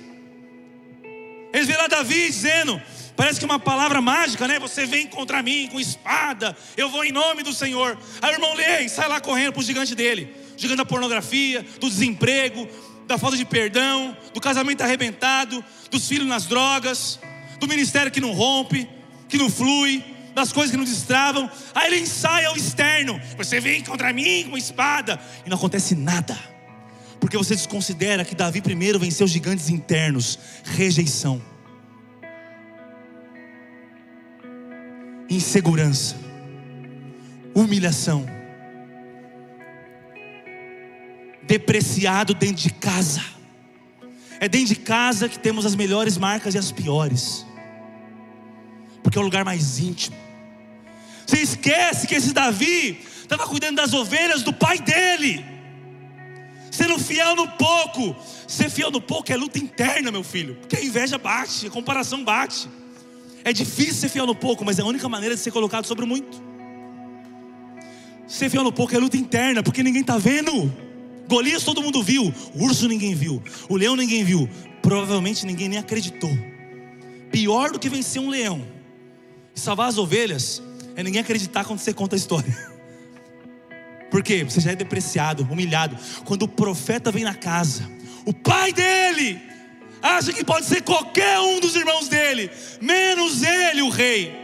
Eles vêm lá, Davi, dizendo: Parece que é uma palavra mágica, né? Você vem contra mim com espada, eu vou em nome do Senhor. Aí o irmão lê e sai lá correndo para o gigante dele gigante da pornografia, do desemprego, da falta de perdão, do casamento arrebentado, dos filhos nas drogas, do ministério que não rompe, que não flui, das coisas que não destravam. Aí ele ensaia o externo. Você vem contra mim com espada e não acontece nada. Porque você desconsidera que Davi primeiro venceu os gigantes internos, rejeição, insegurança, humilhação, depreciado dentro de casa. É dentro de casa que temos as melhores marcas e as piores, porque é o lugar mais íntimo. Você esquece que esse Davi estava cuidando das ovelhas do pai dele, sendo fiel no pouco. Ser fiel no pouco é luta interna, meu filho, porque a inveja bate, a comparação bate. É difícil ser fiel no pouco, mas é a única maneira de ser colocado sobre muito. Ser fiel no pouco é luta interna, porque ninguém está vendo. Golias todo mundo viu, o urso ninguém viu, o leão ninguém viu, provavelmente ninguém nem acreditou. Pior do que vencer um leão salvar as ovelhas é ninguém acreditar quando você conta a história. Por quê? Você já é depreciado, humilhado. Quando o profeta vem na casa, o pai dele acha que pode ser qualquer um dos irmãos dele, menos ele, o rei.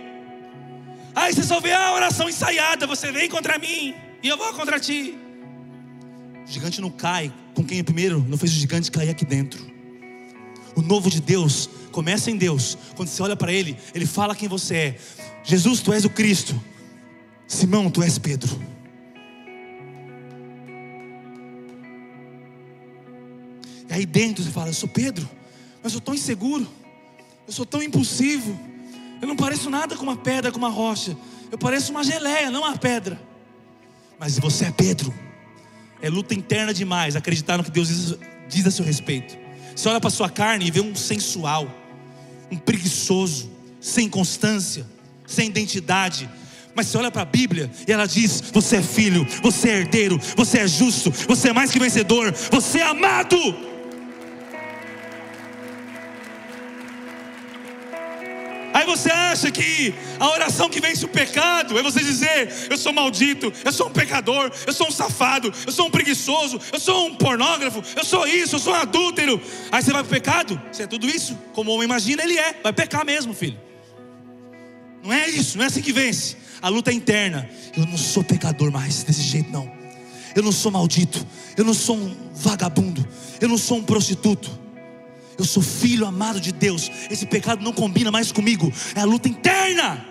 Aí você só vê a oração ensaiada, você vem contra mim e eu vou contra ti. O gigante não cai com quem primeiro não fez o gigante cair aqui dentro. O novo de Deus começa em Deus. Quando você olha para Ele, Ele fala quem você é. Jesus, tu és o Cristo. Simão, tu és Pedro. E aí dentro você fala: Eu sou Pedro, mas eu sou tão inseguro, eu sou tão impulsivo, eu não pareço nada com uma pedra, com uma rocha, eu pareço uma geleia, não uma pedra. Mas você é Pedro, é luta interna demais acreditar no que Deus diz, a seu respeito. Você olha para sua carne e vê um sensual, um preguiçoso, sem constância, sem identidade. Mas você olha para a Bíblia e ela diz: Você é filho, você é herdeiro, você é justo, você é mais que vencedor, você é amado. Você acha que a oração que vence o pecado é você dizer: Eu sou maldito, eu sou um pecador, eu sou um safado, eu sou um preguiçoso, eu sou um pornógrafo, eu sou isso, eu sou um adúltero. Aí você vai para o pecado, você é tudo isso, como o homem imagina, ele é, vai pecar mesmo, filho. Não é isso, não é assim que vence. A luta é interna. Eu não sou pecador mais desse jeito, não. Eu não sou maldito, eu não sou um vagabundo, eu não sou um prostituto. Eu sou filho amado de Deus. Esse pecado não combina mais comigo. É a luta interna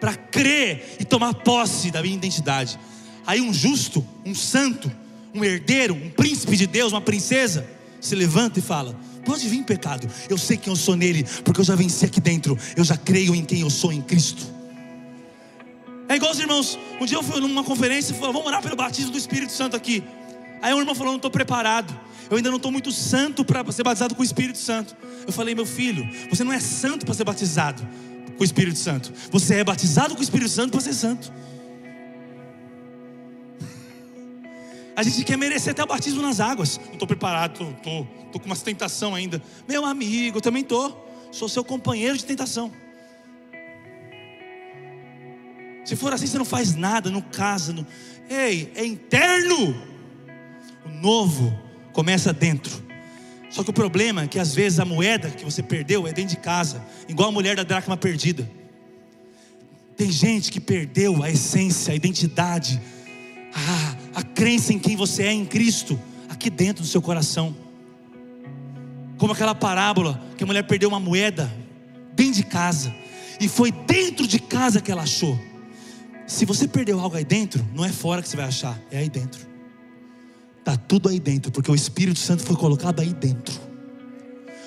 para crer e tomar posse da minha identidade. Aí um justo, um santo, um herdeiro, um príncipe de Deus, uma princesa, se levanta e fala: Pode vir pecado. Eu sei quem eu sou nele, porque eu já venci aqui dentro. Eu já creio em quem eu sou em Cristo. É igual os irmãos. Um dia eu fui numa conferência e falei: Vamos orar pelo batismo do Espírito Santo aqui. Aí um irmão falou: Não estou preparado eu ainda não estou muito santo para ser batizado com o Espírito Santo. Eu falei, meu filho, você não é santo para ser batizado com o Espírito Santo. Você é batizado com o Espírito Santo para ser santo. A gente quer merecer até o batismo nas águas. Não estou preparado, estou com uma tentação ainda. Meu amigo, eu também estou. Sou seu companheiro de tentação. Se for assim, você não faz nada, não casa. Não... Ei, é interno. Novo começa dentro. Só que o problema é que às vezes a moeda que você perdeu é dentro de casa, igual a mulher da dracma perdida. Tem gente que perdeu a essência, a identidade, a, a crença em quem você é em Cristo, aqui dentro do seu coração. Como aquela parábola que a mulher perdeu uma moeda dentro de casa, e foi dentro de casa que ela achou. Se você perdeu algo aí dentro, não é fora que você vai achar, é aí dentro. Está tudo aí dentro, porque o Espírito Santo foi colocado aí dentro.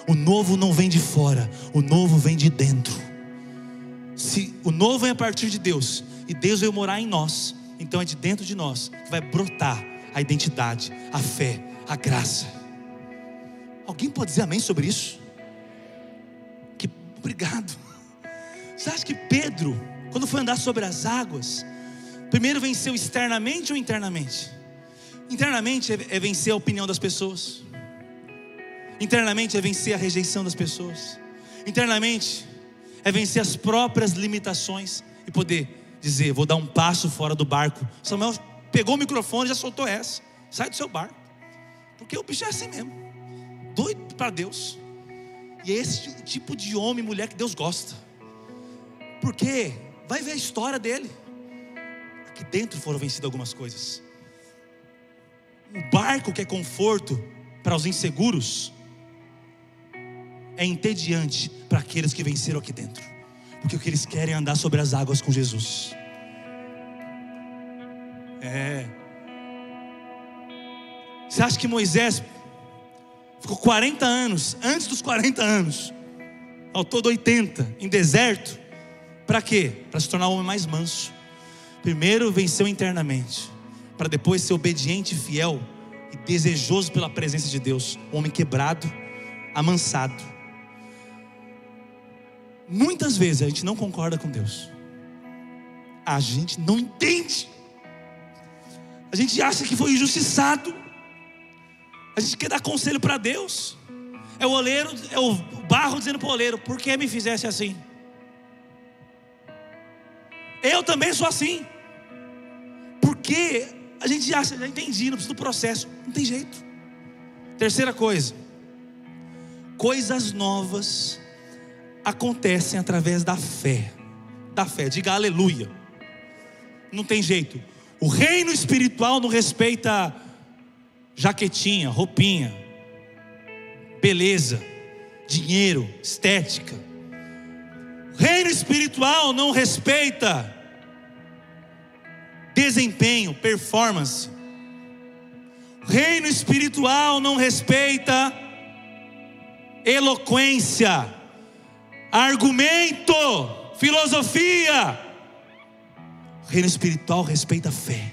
O novo não vem de fora, o novo vem de dentro. Se o novo vem a partir de Deus e Deus veio morar em nós, então é de dentro de nós que vai brotar a identidade, a fé, a graça. Alguém pode dizer amém sobre isso? Que obrigado. Você acha que Pedro, quando foi andar sobre as águas, primeiro venceu externamente ou internamente? Internamente é, é vencer a opinião das pessoas. Internamente é vencer a rejeição das pessoas. Internamente é vencer as próprias limitações e poder dizer: vou dar um passo fora do barco. Samuel pegou o microfone e já soltou essa. Sai do seu barco. Porque o bicho é assim mesmo. Doido para Deus. E é esse tipo de homem e mulher que Deus gosta. Porque vai ver a história dele. Aqui dentro foram vencidas algumas coisas. O barco que é conforto para os inseguros é entediante para aqueles que venceram aqui dentro, porque o que eles querem é andar sobre as águas com Jesus. É. Você acha que Moisés ficou 40 anos, antes dos 40 anos, ao todo 80, em deserto? Para quê? Para se tornar o homem mais manso. Primeiro venceu internamente para depois ser obediente, fiel e desejoso pela presença de Deus, um homem quebrado, amansado. Muitas vezes a gente não concorda com Deus. A gente não entende. A gente acha que foi injustiçado. A gente quer dar conselho para Deus. É o oleiro, é o barro dizendo para o oleiro: por que me fizesse assim? Eu também sou assim. Porque a gente acha, já entendi, não precisa do processo. Não tem jeito. Terceira coisa. Coisas novas acontecem através da fé. Da fé, diga aleluia. Não tem jeito. O reino espiritual não respeita jaquetinha, roupinha, beleza, dinheiro, estética. O reino espiritual não respeita desempenho, performance. O reino espiritual não respeita eloquência, argumento, filosofia. O reino espiritual respeita fé.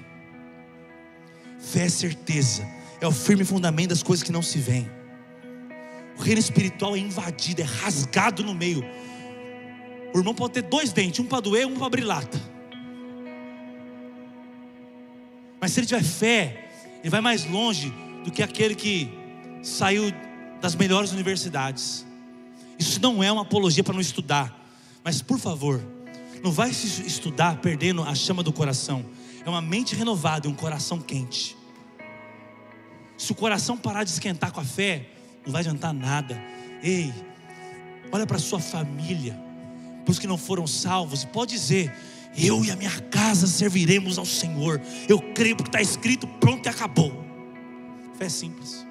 Fé é certeza, é o firme fundamento das coisas que não se veem. O reino espiritual é invadido, é rasgado no meio. O irmão pode ter dois dentes, um para doer, um para abrir lata. Mas se ele tiver fé, ele vai mais longe do que aquele que saiu das melhores universidades. Isso não é uma apologia para não estudar, mas por favor, não vai se estudar perdendo a chama do coração. É uma mente renovada e um coração quente. Se o coração parar de esquentar com a fé, não vai adiantar nada. Ei, olha para sua família, para os que não foram salvos, e pode dizer: Eu e a minha casa serviremos ao Senhor. Eu creio porque está escrito, pronto e acabou. Fé simples.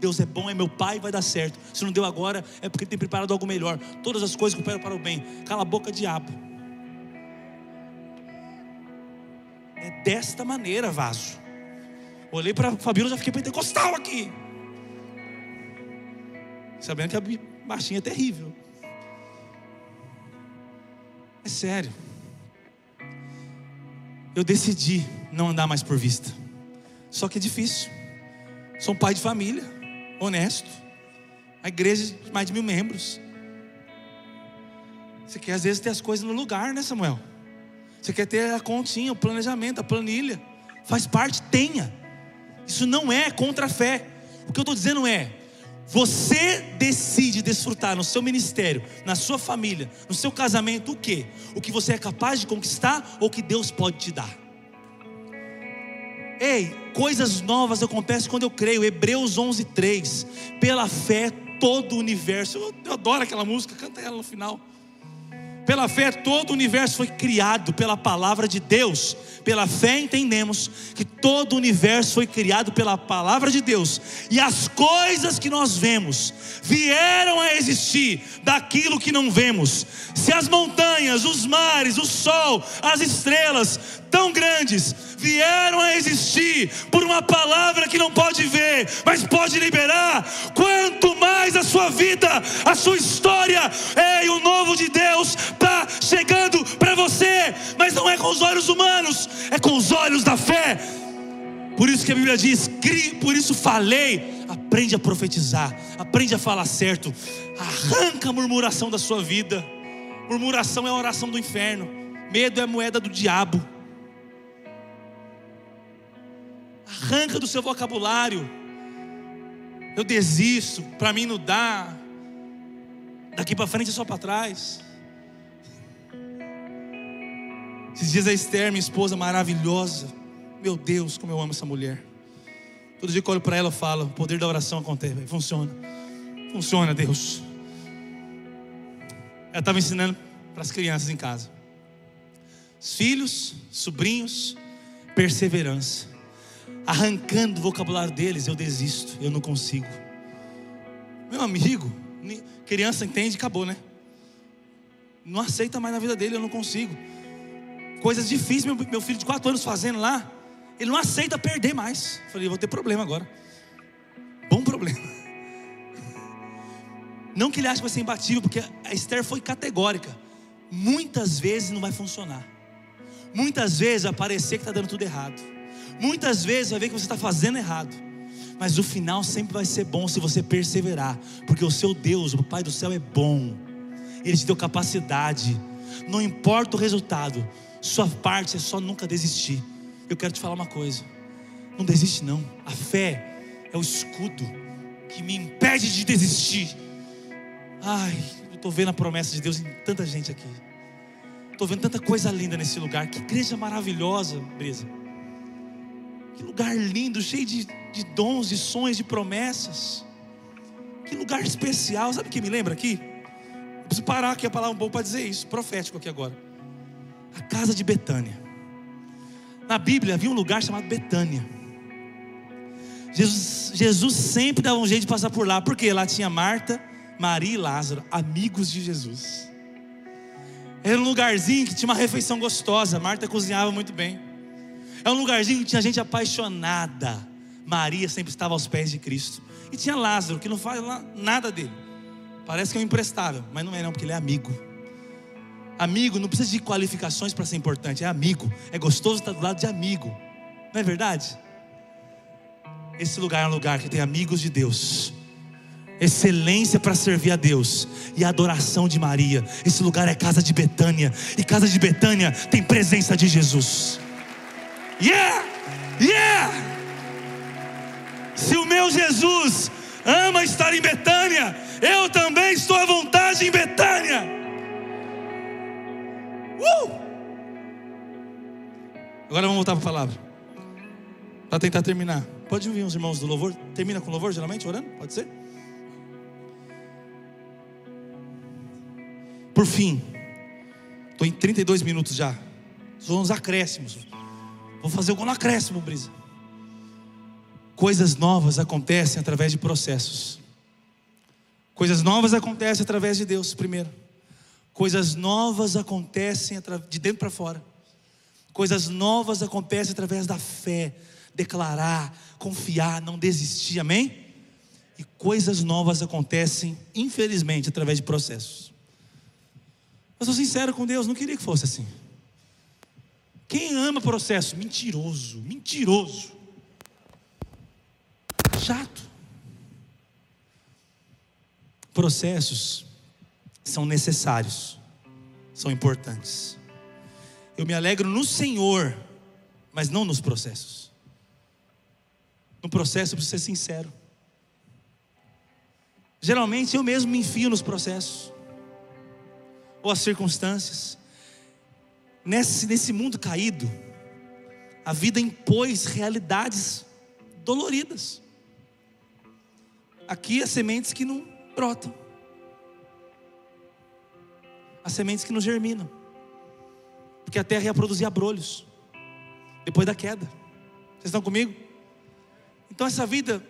Deus é bom, é meu pai, vai dar certo. Se não deu agora, é porque tem preparado algo melhor. Todas as coisas cooperam para o bem. Cala a boca, diabo. É desta maneira, vaso. Olhei para Fabíola, já fiquei pentecostal aqui. Sabendo que a baixinha é terrível. É sério. Eu decidi não andar mais por vista. Só que é difícil. Sou um pai de família, honesto. A igreja de mais de mil membros. Você quer às vezes ter as coisas no lugar, né, Samuel? Você quer ter a continha, o planejamento, a planilha. Faz parte, tenha. Isso não é contra a fé. O que eu estou dizendo é: você decide desfrutar no seu ministério, na sua família, no seu casamento, o que? O que você é capaz de conquistar ou que Deus pode te dar. Ei, coisas novas acontecem quando eu creio. Hebreus 11, 3. Pela fé, todo o universo. Eu, eu adoro aquela música, canta ela no final. Pela fé, todo o universo foi criado pela palavra de Deus. Pela fé, entendemos que todo o universo foi criado pela palavra de Deus. E as coisas que nós vemos vieram a existir daquilo que não vemos. Se as montanhas, os mares, o sol, as estrelas, tão grandes, vieram a existir por uma palavra que não pode ver, mas pode liberar. Quanto mais a sua vida, a sua história, ei, o novo de Deus está chegando para você, mas não é com os olhos humanos, é com os olhos da fé. Por isso que a Bíblia diz: por isso falei. Aprende a profetizar, aprende a falar certo, arranca a murmuração da sua vida. Murmuração é a oração do inferno, medo é moeda do diabo. Arranca do seu vocabulário. Eu desisto, para mim não dá. Daqui para frente é só para trás. Esses dias a Esther, minha esposa maravilhosa. Meu Deus, como eu amo essa mulher. Todo dia que eu olho para ela, eu falo: o poder da oração acontece, funciona. Funciona, Deus. Ela estava ensinando para as crianças em casa. Os filhos, sobrinhos, perseverança arrancando o vocabulário deles, eu desisto, eu não consigo. Meu amigo, criança entende, acabou, né? Não aceita mais na vida dele, eu não consigo. Coisas difíceis, meu, meu filho de quatro anos fazendo lá, ele não aceita perder mais. Falei, vou ter problema agora. Bom problema. Não que ele ache que vai ser imbatível, porque a Esther foi categórica. Muitas vezes não vai funcionar. Muitas vezes vai parecer que está dando tudo errado. Muitas vezes vai ver que você está fazendo errado. Mas o final sempre vai ser bom se você perseverar. Porque o seu Deus, o Pai do céu, é bom. Ele te deu capacidade. Não importa o resultado. Sua parte é só nunca desistir. Eu quero te falar uma coisa. Não desiste não. A fé é o escudo que me impede de desistir. Ai, eu estou vendo a promessa de Deus em tanta gente aqui. Estou vendo tanta coisa linda nesse lugar. Que igreja maravilhosa, Brisa. Que lugar lindo, cheio de, de dons, de sonhos, de promessas. Que lugar especial. Sabe o que me lembra aqui? Eu preciso parar aqui a palavra um pouco para dizer isso, profético aqui agora. A casa de Betânia. Na Bíblia havia um lugar chamado Betânia. Jesus, Jesus sempre dava um jeito de passar por lá, porque lá tinha Marta, Maria e Lázaro, amigos de Jesus. Era um lugarzinho que tinha uma refeição gostosa. Marta cozinhava muito bem. É um lugarzinho que tinha gente apaixonada. Maria sempre estava aos pés de Cristo. E tinha Lázaro, que não fala nada dele. Parece que é um imprestável, mas não é não, porque ele é amigo. Amigo não precisa de qualificações para ser importante, é amigo. É gostoso estar do lado de amigo. Não é verdade? Esse lugar é um lugar que tem amigos de Deus excelência para servir a Deus e a adoração de Maria. Esse lugar é casa de Betânia, e casa de Betânia tem presença de Jesus. Yeah! Yeah! Se o meu Jesus ama estar em Betânia, eu também estou à vontade em Betânia. Uh! Agora vamos voltar para a palavra. Para tentar terminar. Pode ouvir os irmãos do louvor? Termina com louvor, geralmente, orando? Pode ser? Por fim, estou em 32 minutos já. São uns acréscimos. Vou fazer algum acréscimo, Brisa. Coisas novas acontecem através de processos. Coisas novas acontecem através de Deus, primeiro. Coisas novas acontecem de dentro para fora. Coisas novas acontecem através da fé, declarar, confiar, não desistir, amém? E coisas novas acontecem, infelizmente, através de processos. Eu sou sincero com Deus, não queria que fosse assim. Quem ama processo? Mentiroso, mentiroso. Chato. Processos são necessários, são importantes. Eu me alegro no Senhor, mas não nos processos. No processo eu preciso ser sincero. Geralmente eu mesmo me enfio nos processos ou as circunstâncias. Nesse, nesse mundo caído, a vida impôs realidades doloridas. Aqui as sementes que não brotam, as sementes que não germinam, porque a terra ia produzir abrolhos depois da queda. Vocês estão comigo? Então essa vida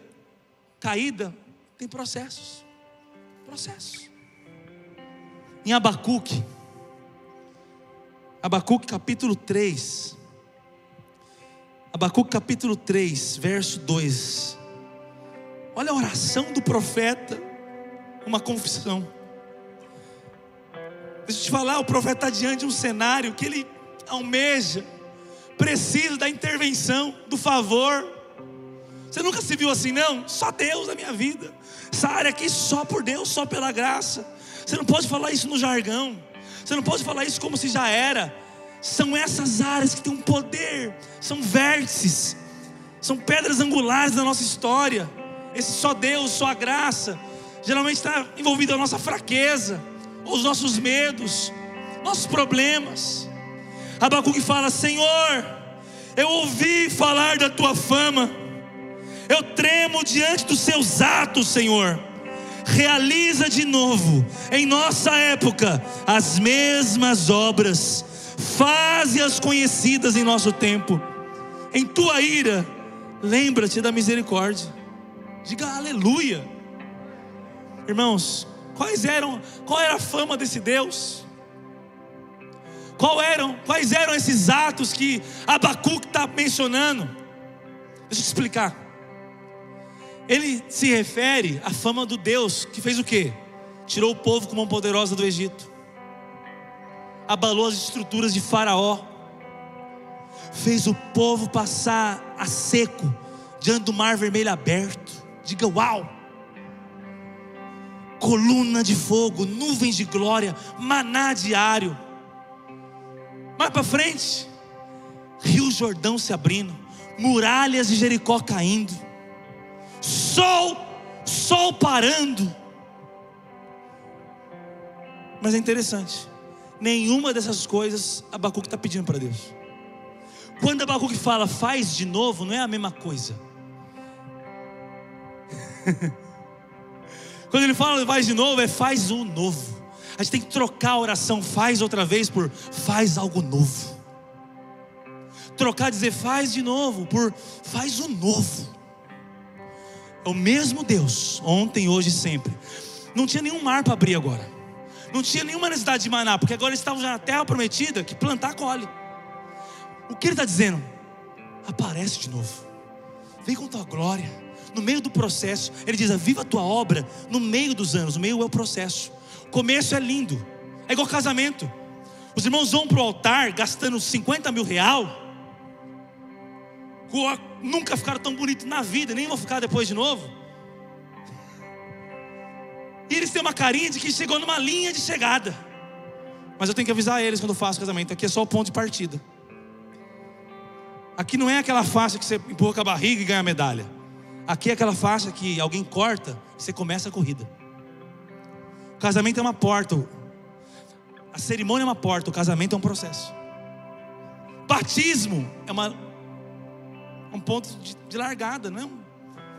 caída tem processos, processos em Abacuque, Abacuque capítulo 3, Abacuque capítulo 3, verso 2. Olha a oração do profeta, uma confissão. Deixa eu te falar, o profeta está diante de um cenário que ele almeja, precisa da intervenção, do favor. Você nunca se viu assim, não? Só Deus na minha vida. Essa área aqui só por Deus, só pela graça. Você não pode falar isso no jargão. Você não pode falar isso como se já era. São essas áreas que têm um poder, são vértices, são pedras angulares da nossa história. Esse só Deus, só a graça, geralmente está envolvido a nossa fraqueza, os nossos medos, nossos problemas. Abacuque fala: Senhor, eu ouvi falar da tua fama, eu tremo diante dos seus atos, Senhor realiza de novo em nossa época as mesmas obras, faze-as conhecidas em nosso tempo. Em tua ira, lembra-te da misericórdia. Diga aleluia. Irmãos, quais eram, qual era a fama desse Deus? Qual eram, quais eram esses atos que Abacuque está mencionando? Deixa eu te explicar ele se refere à fama do Deus que fez o quê? Tirou o povo com mão poderosa do Egito, abalou as estruturas de Faraó, fez o povo passar a seco diante do mar vermelho aberto. Diga uau! Coluna de fogo, nuvens de glória, maná diário. Mais para frente, Rio Jordão se abrindo, muralhas de Jericó caindo sol, sol parando. Mas é interessante, nenhuma dessas coisas Abacuque está pedindo para Deus. Quando Abacuque fala faz de novo, não é a mesma coisa. Quando ele fala faz de novo, é faz o novo. A gente tem que trocar a oração faz outra vez por faz algo novo. Trocar dizer faz de novo por faz o novo. É o mesmo Deus, ontem, hoje e sempre. Não tinha nenhum mar para abrir agora. Não tinha nenhuma necessidade de maná, porque agora eles estavam já na terra prometida que plantar colhe. O que ele está dizendo? Aparece de novo. Vem com tua glória. No meio do processo, ele diz: Viva a tua obra no meio dos anos. O meio é o processo. O começo é lindo. É igual casamento. Os irmãos vão para o altar gastando 50 mil real. Nunca ficaram tão bonitos na vida, nem vão ficar depois de novo. E eles têm uma carinha de que chegou numa linha de chegada. Mas eu tenho que avisar eles quando eu faço casamento. Aqui é só o ponto de partida. Aqui não é aquela faixa que você empurra com a barriga e ganha a medalha. Aqui é aquela faixa que alguém corta e você começa a corrida. O casamento é uma porta. A cerimônia é uma porta, o casamento é um processo. Batismo é uma, um ponto de, de largada, não é um,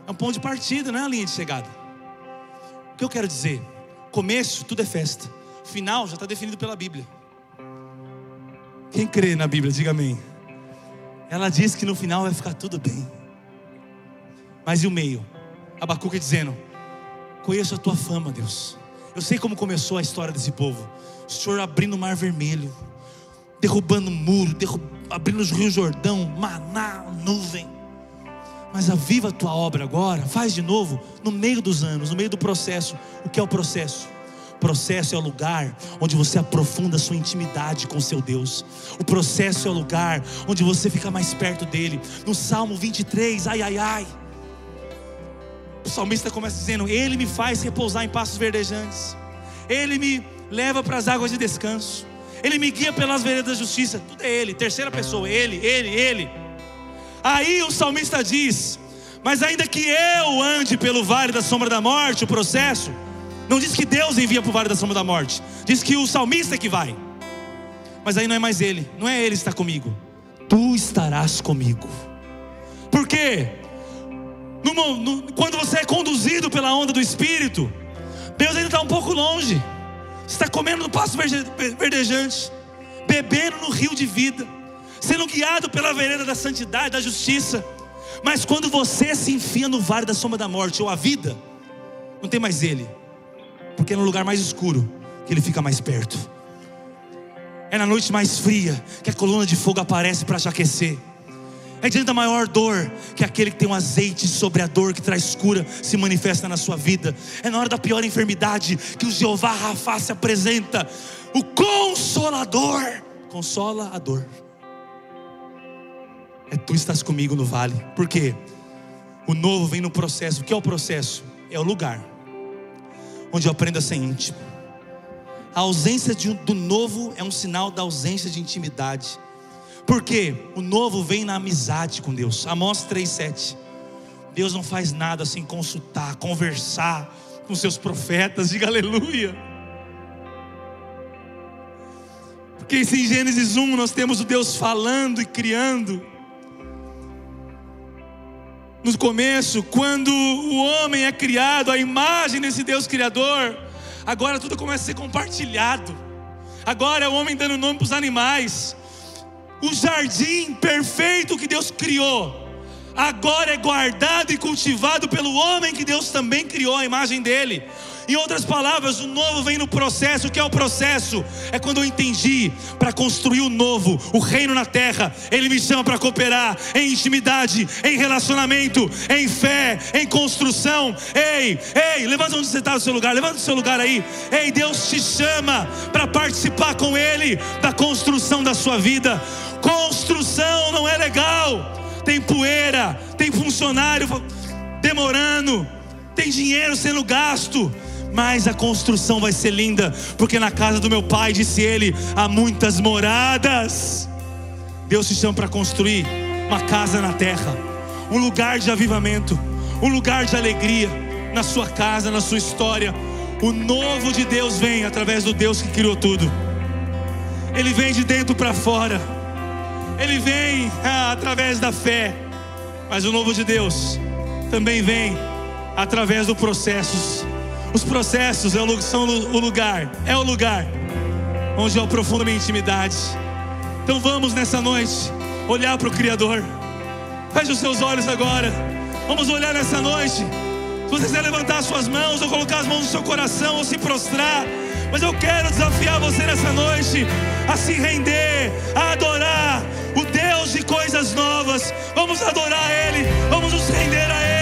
é ponto de partida, não é uma linha de chegada. O que eu quero dizer? Começo, tudo é festa. Final já está definido pela Bíblia. Quem crê na Bíblia, diga amém. Ela diz que no final vai ficar tudo bem. Mas e o meio? Abacuque dizendo: Conheço a tua fama, Deus. Eu sei como começou a história desse povo. O Senhor abrindo o mar vermelho, derrubando muro, derrub... abrindo os rios Jordão, maná, nuvem mas aviva a tua obra agora, faz de novo, no meio dos anos, no meio do processo. O que é o processo? Processo é o lugar onde você aprofunda sua intimidade com seu Deus. O processo é o lugar onde você fica mais perto dele. No Salmo 23, ai, ai, ai. O salmista começa dizendo: Ele me faz repousar em passos verdejantes, Ele me leva para as águas de descanso, Ele me guia pelas veredas da justiça. Tudo é Ele, terceira pessoa, Ele, Ele, Ele. Aí o salmista diz: Mas ainda que eu ande pelo vale da sombra da morte, o processo, não diz que Deus envia para o vale da sombra da morte, diz que o salmista é que vai. Mas aí não é mais ele, não é ele que está comigo, tu estarás comigo. Por quê? No, no, quando você é conduzido pela onda do Espírito, Deus ainda está um pouco longe. Está comendo no passo verdejante, bebendo no rio de vida sendo guiado pela vereda da santidade, da justiça. Mas quando você se enfia no vale da sombra da morte ou a vida, não tem mais ele, porque é no lugar mais escuro que ele fica mais perto. É na noite mais fria que a coluna de fogo aparece para te aquecer. É diante da maior dor que aquele que tem um azeite sobre a dor que traz cura se manifesta na sua vida. É na hora da pior enfermidade que o Jeová Rafa se apresenta. O consolador consola a dor é tu estás comigo no vale. Por quê? O novo vem no processo. O que é o processo? É o lugar onde eu aprendo a ser íntimo. A ausência de, do novo é um sinal da ausência de intimidade. Porque o novo vem na amizade com Deus. Amós 3,7. Deus não faz nada sem consultar, conversar com seus profetas. Diga aleluia. Porque se em Gênesis 1 nós temos o Deus falando e criando, no começo, quando o homem é criado, a imagem desse Deus Criador, agora tudo começa a ser compartilhado. Agora é o homem dando nome para os animais. O jardim perfeito que Deus criou, agora é guardado e cultivado pelo homem que Deus também criou a imagem dele. Em outras palavras, o novo vem no processo. O que é o processo? É quando eu entendi para construir o novo, o reino na terra. Ele me chama para cooperar em intimidade, em relacionamento, em fé, em construção. Ei, ei, levanta onde você está no seu lugar, levanta o seu lugar aí. Ei, Deus te chama para participar com Ele da construção da sua vida. Construção não é legal. Tem poeira, tem funcionário demorando, tem dinheiro sendo gasto mas a construção vai ser linda, porque na casa do meu pai, disse ele, há muitas moradas. Deus te chama para construir uma casa na terra, um lugar de avivamento, um lugar de alegria na sua casa, na sua história. O novo de Deus vem através do Deus que criou tudo. Ele vem de dentro para fora. ele vem ah, através da fé, mas o novo de Deus também vem através dos processos. Os processos são o lugar, é o lugar onde eu aprofundo minha intimidade. Então vamos nessa noite olhar para o Criador. Feche os seus olhos agora. Vamos olhar nessa noite. Se você quiser levantar suas mãos ou colocar as mãos no seu coração ou se prostrar, mas eu quero desafiar você nessa noite a se render, a adorar o Deus de coisas novas. Vamos adorar Ele, vamos nos render a Ele.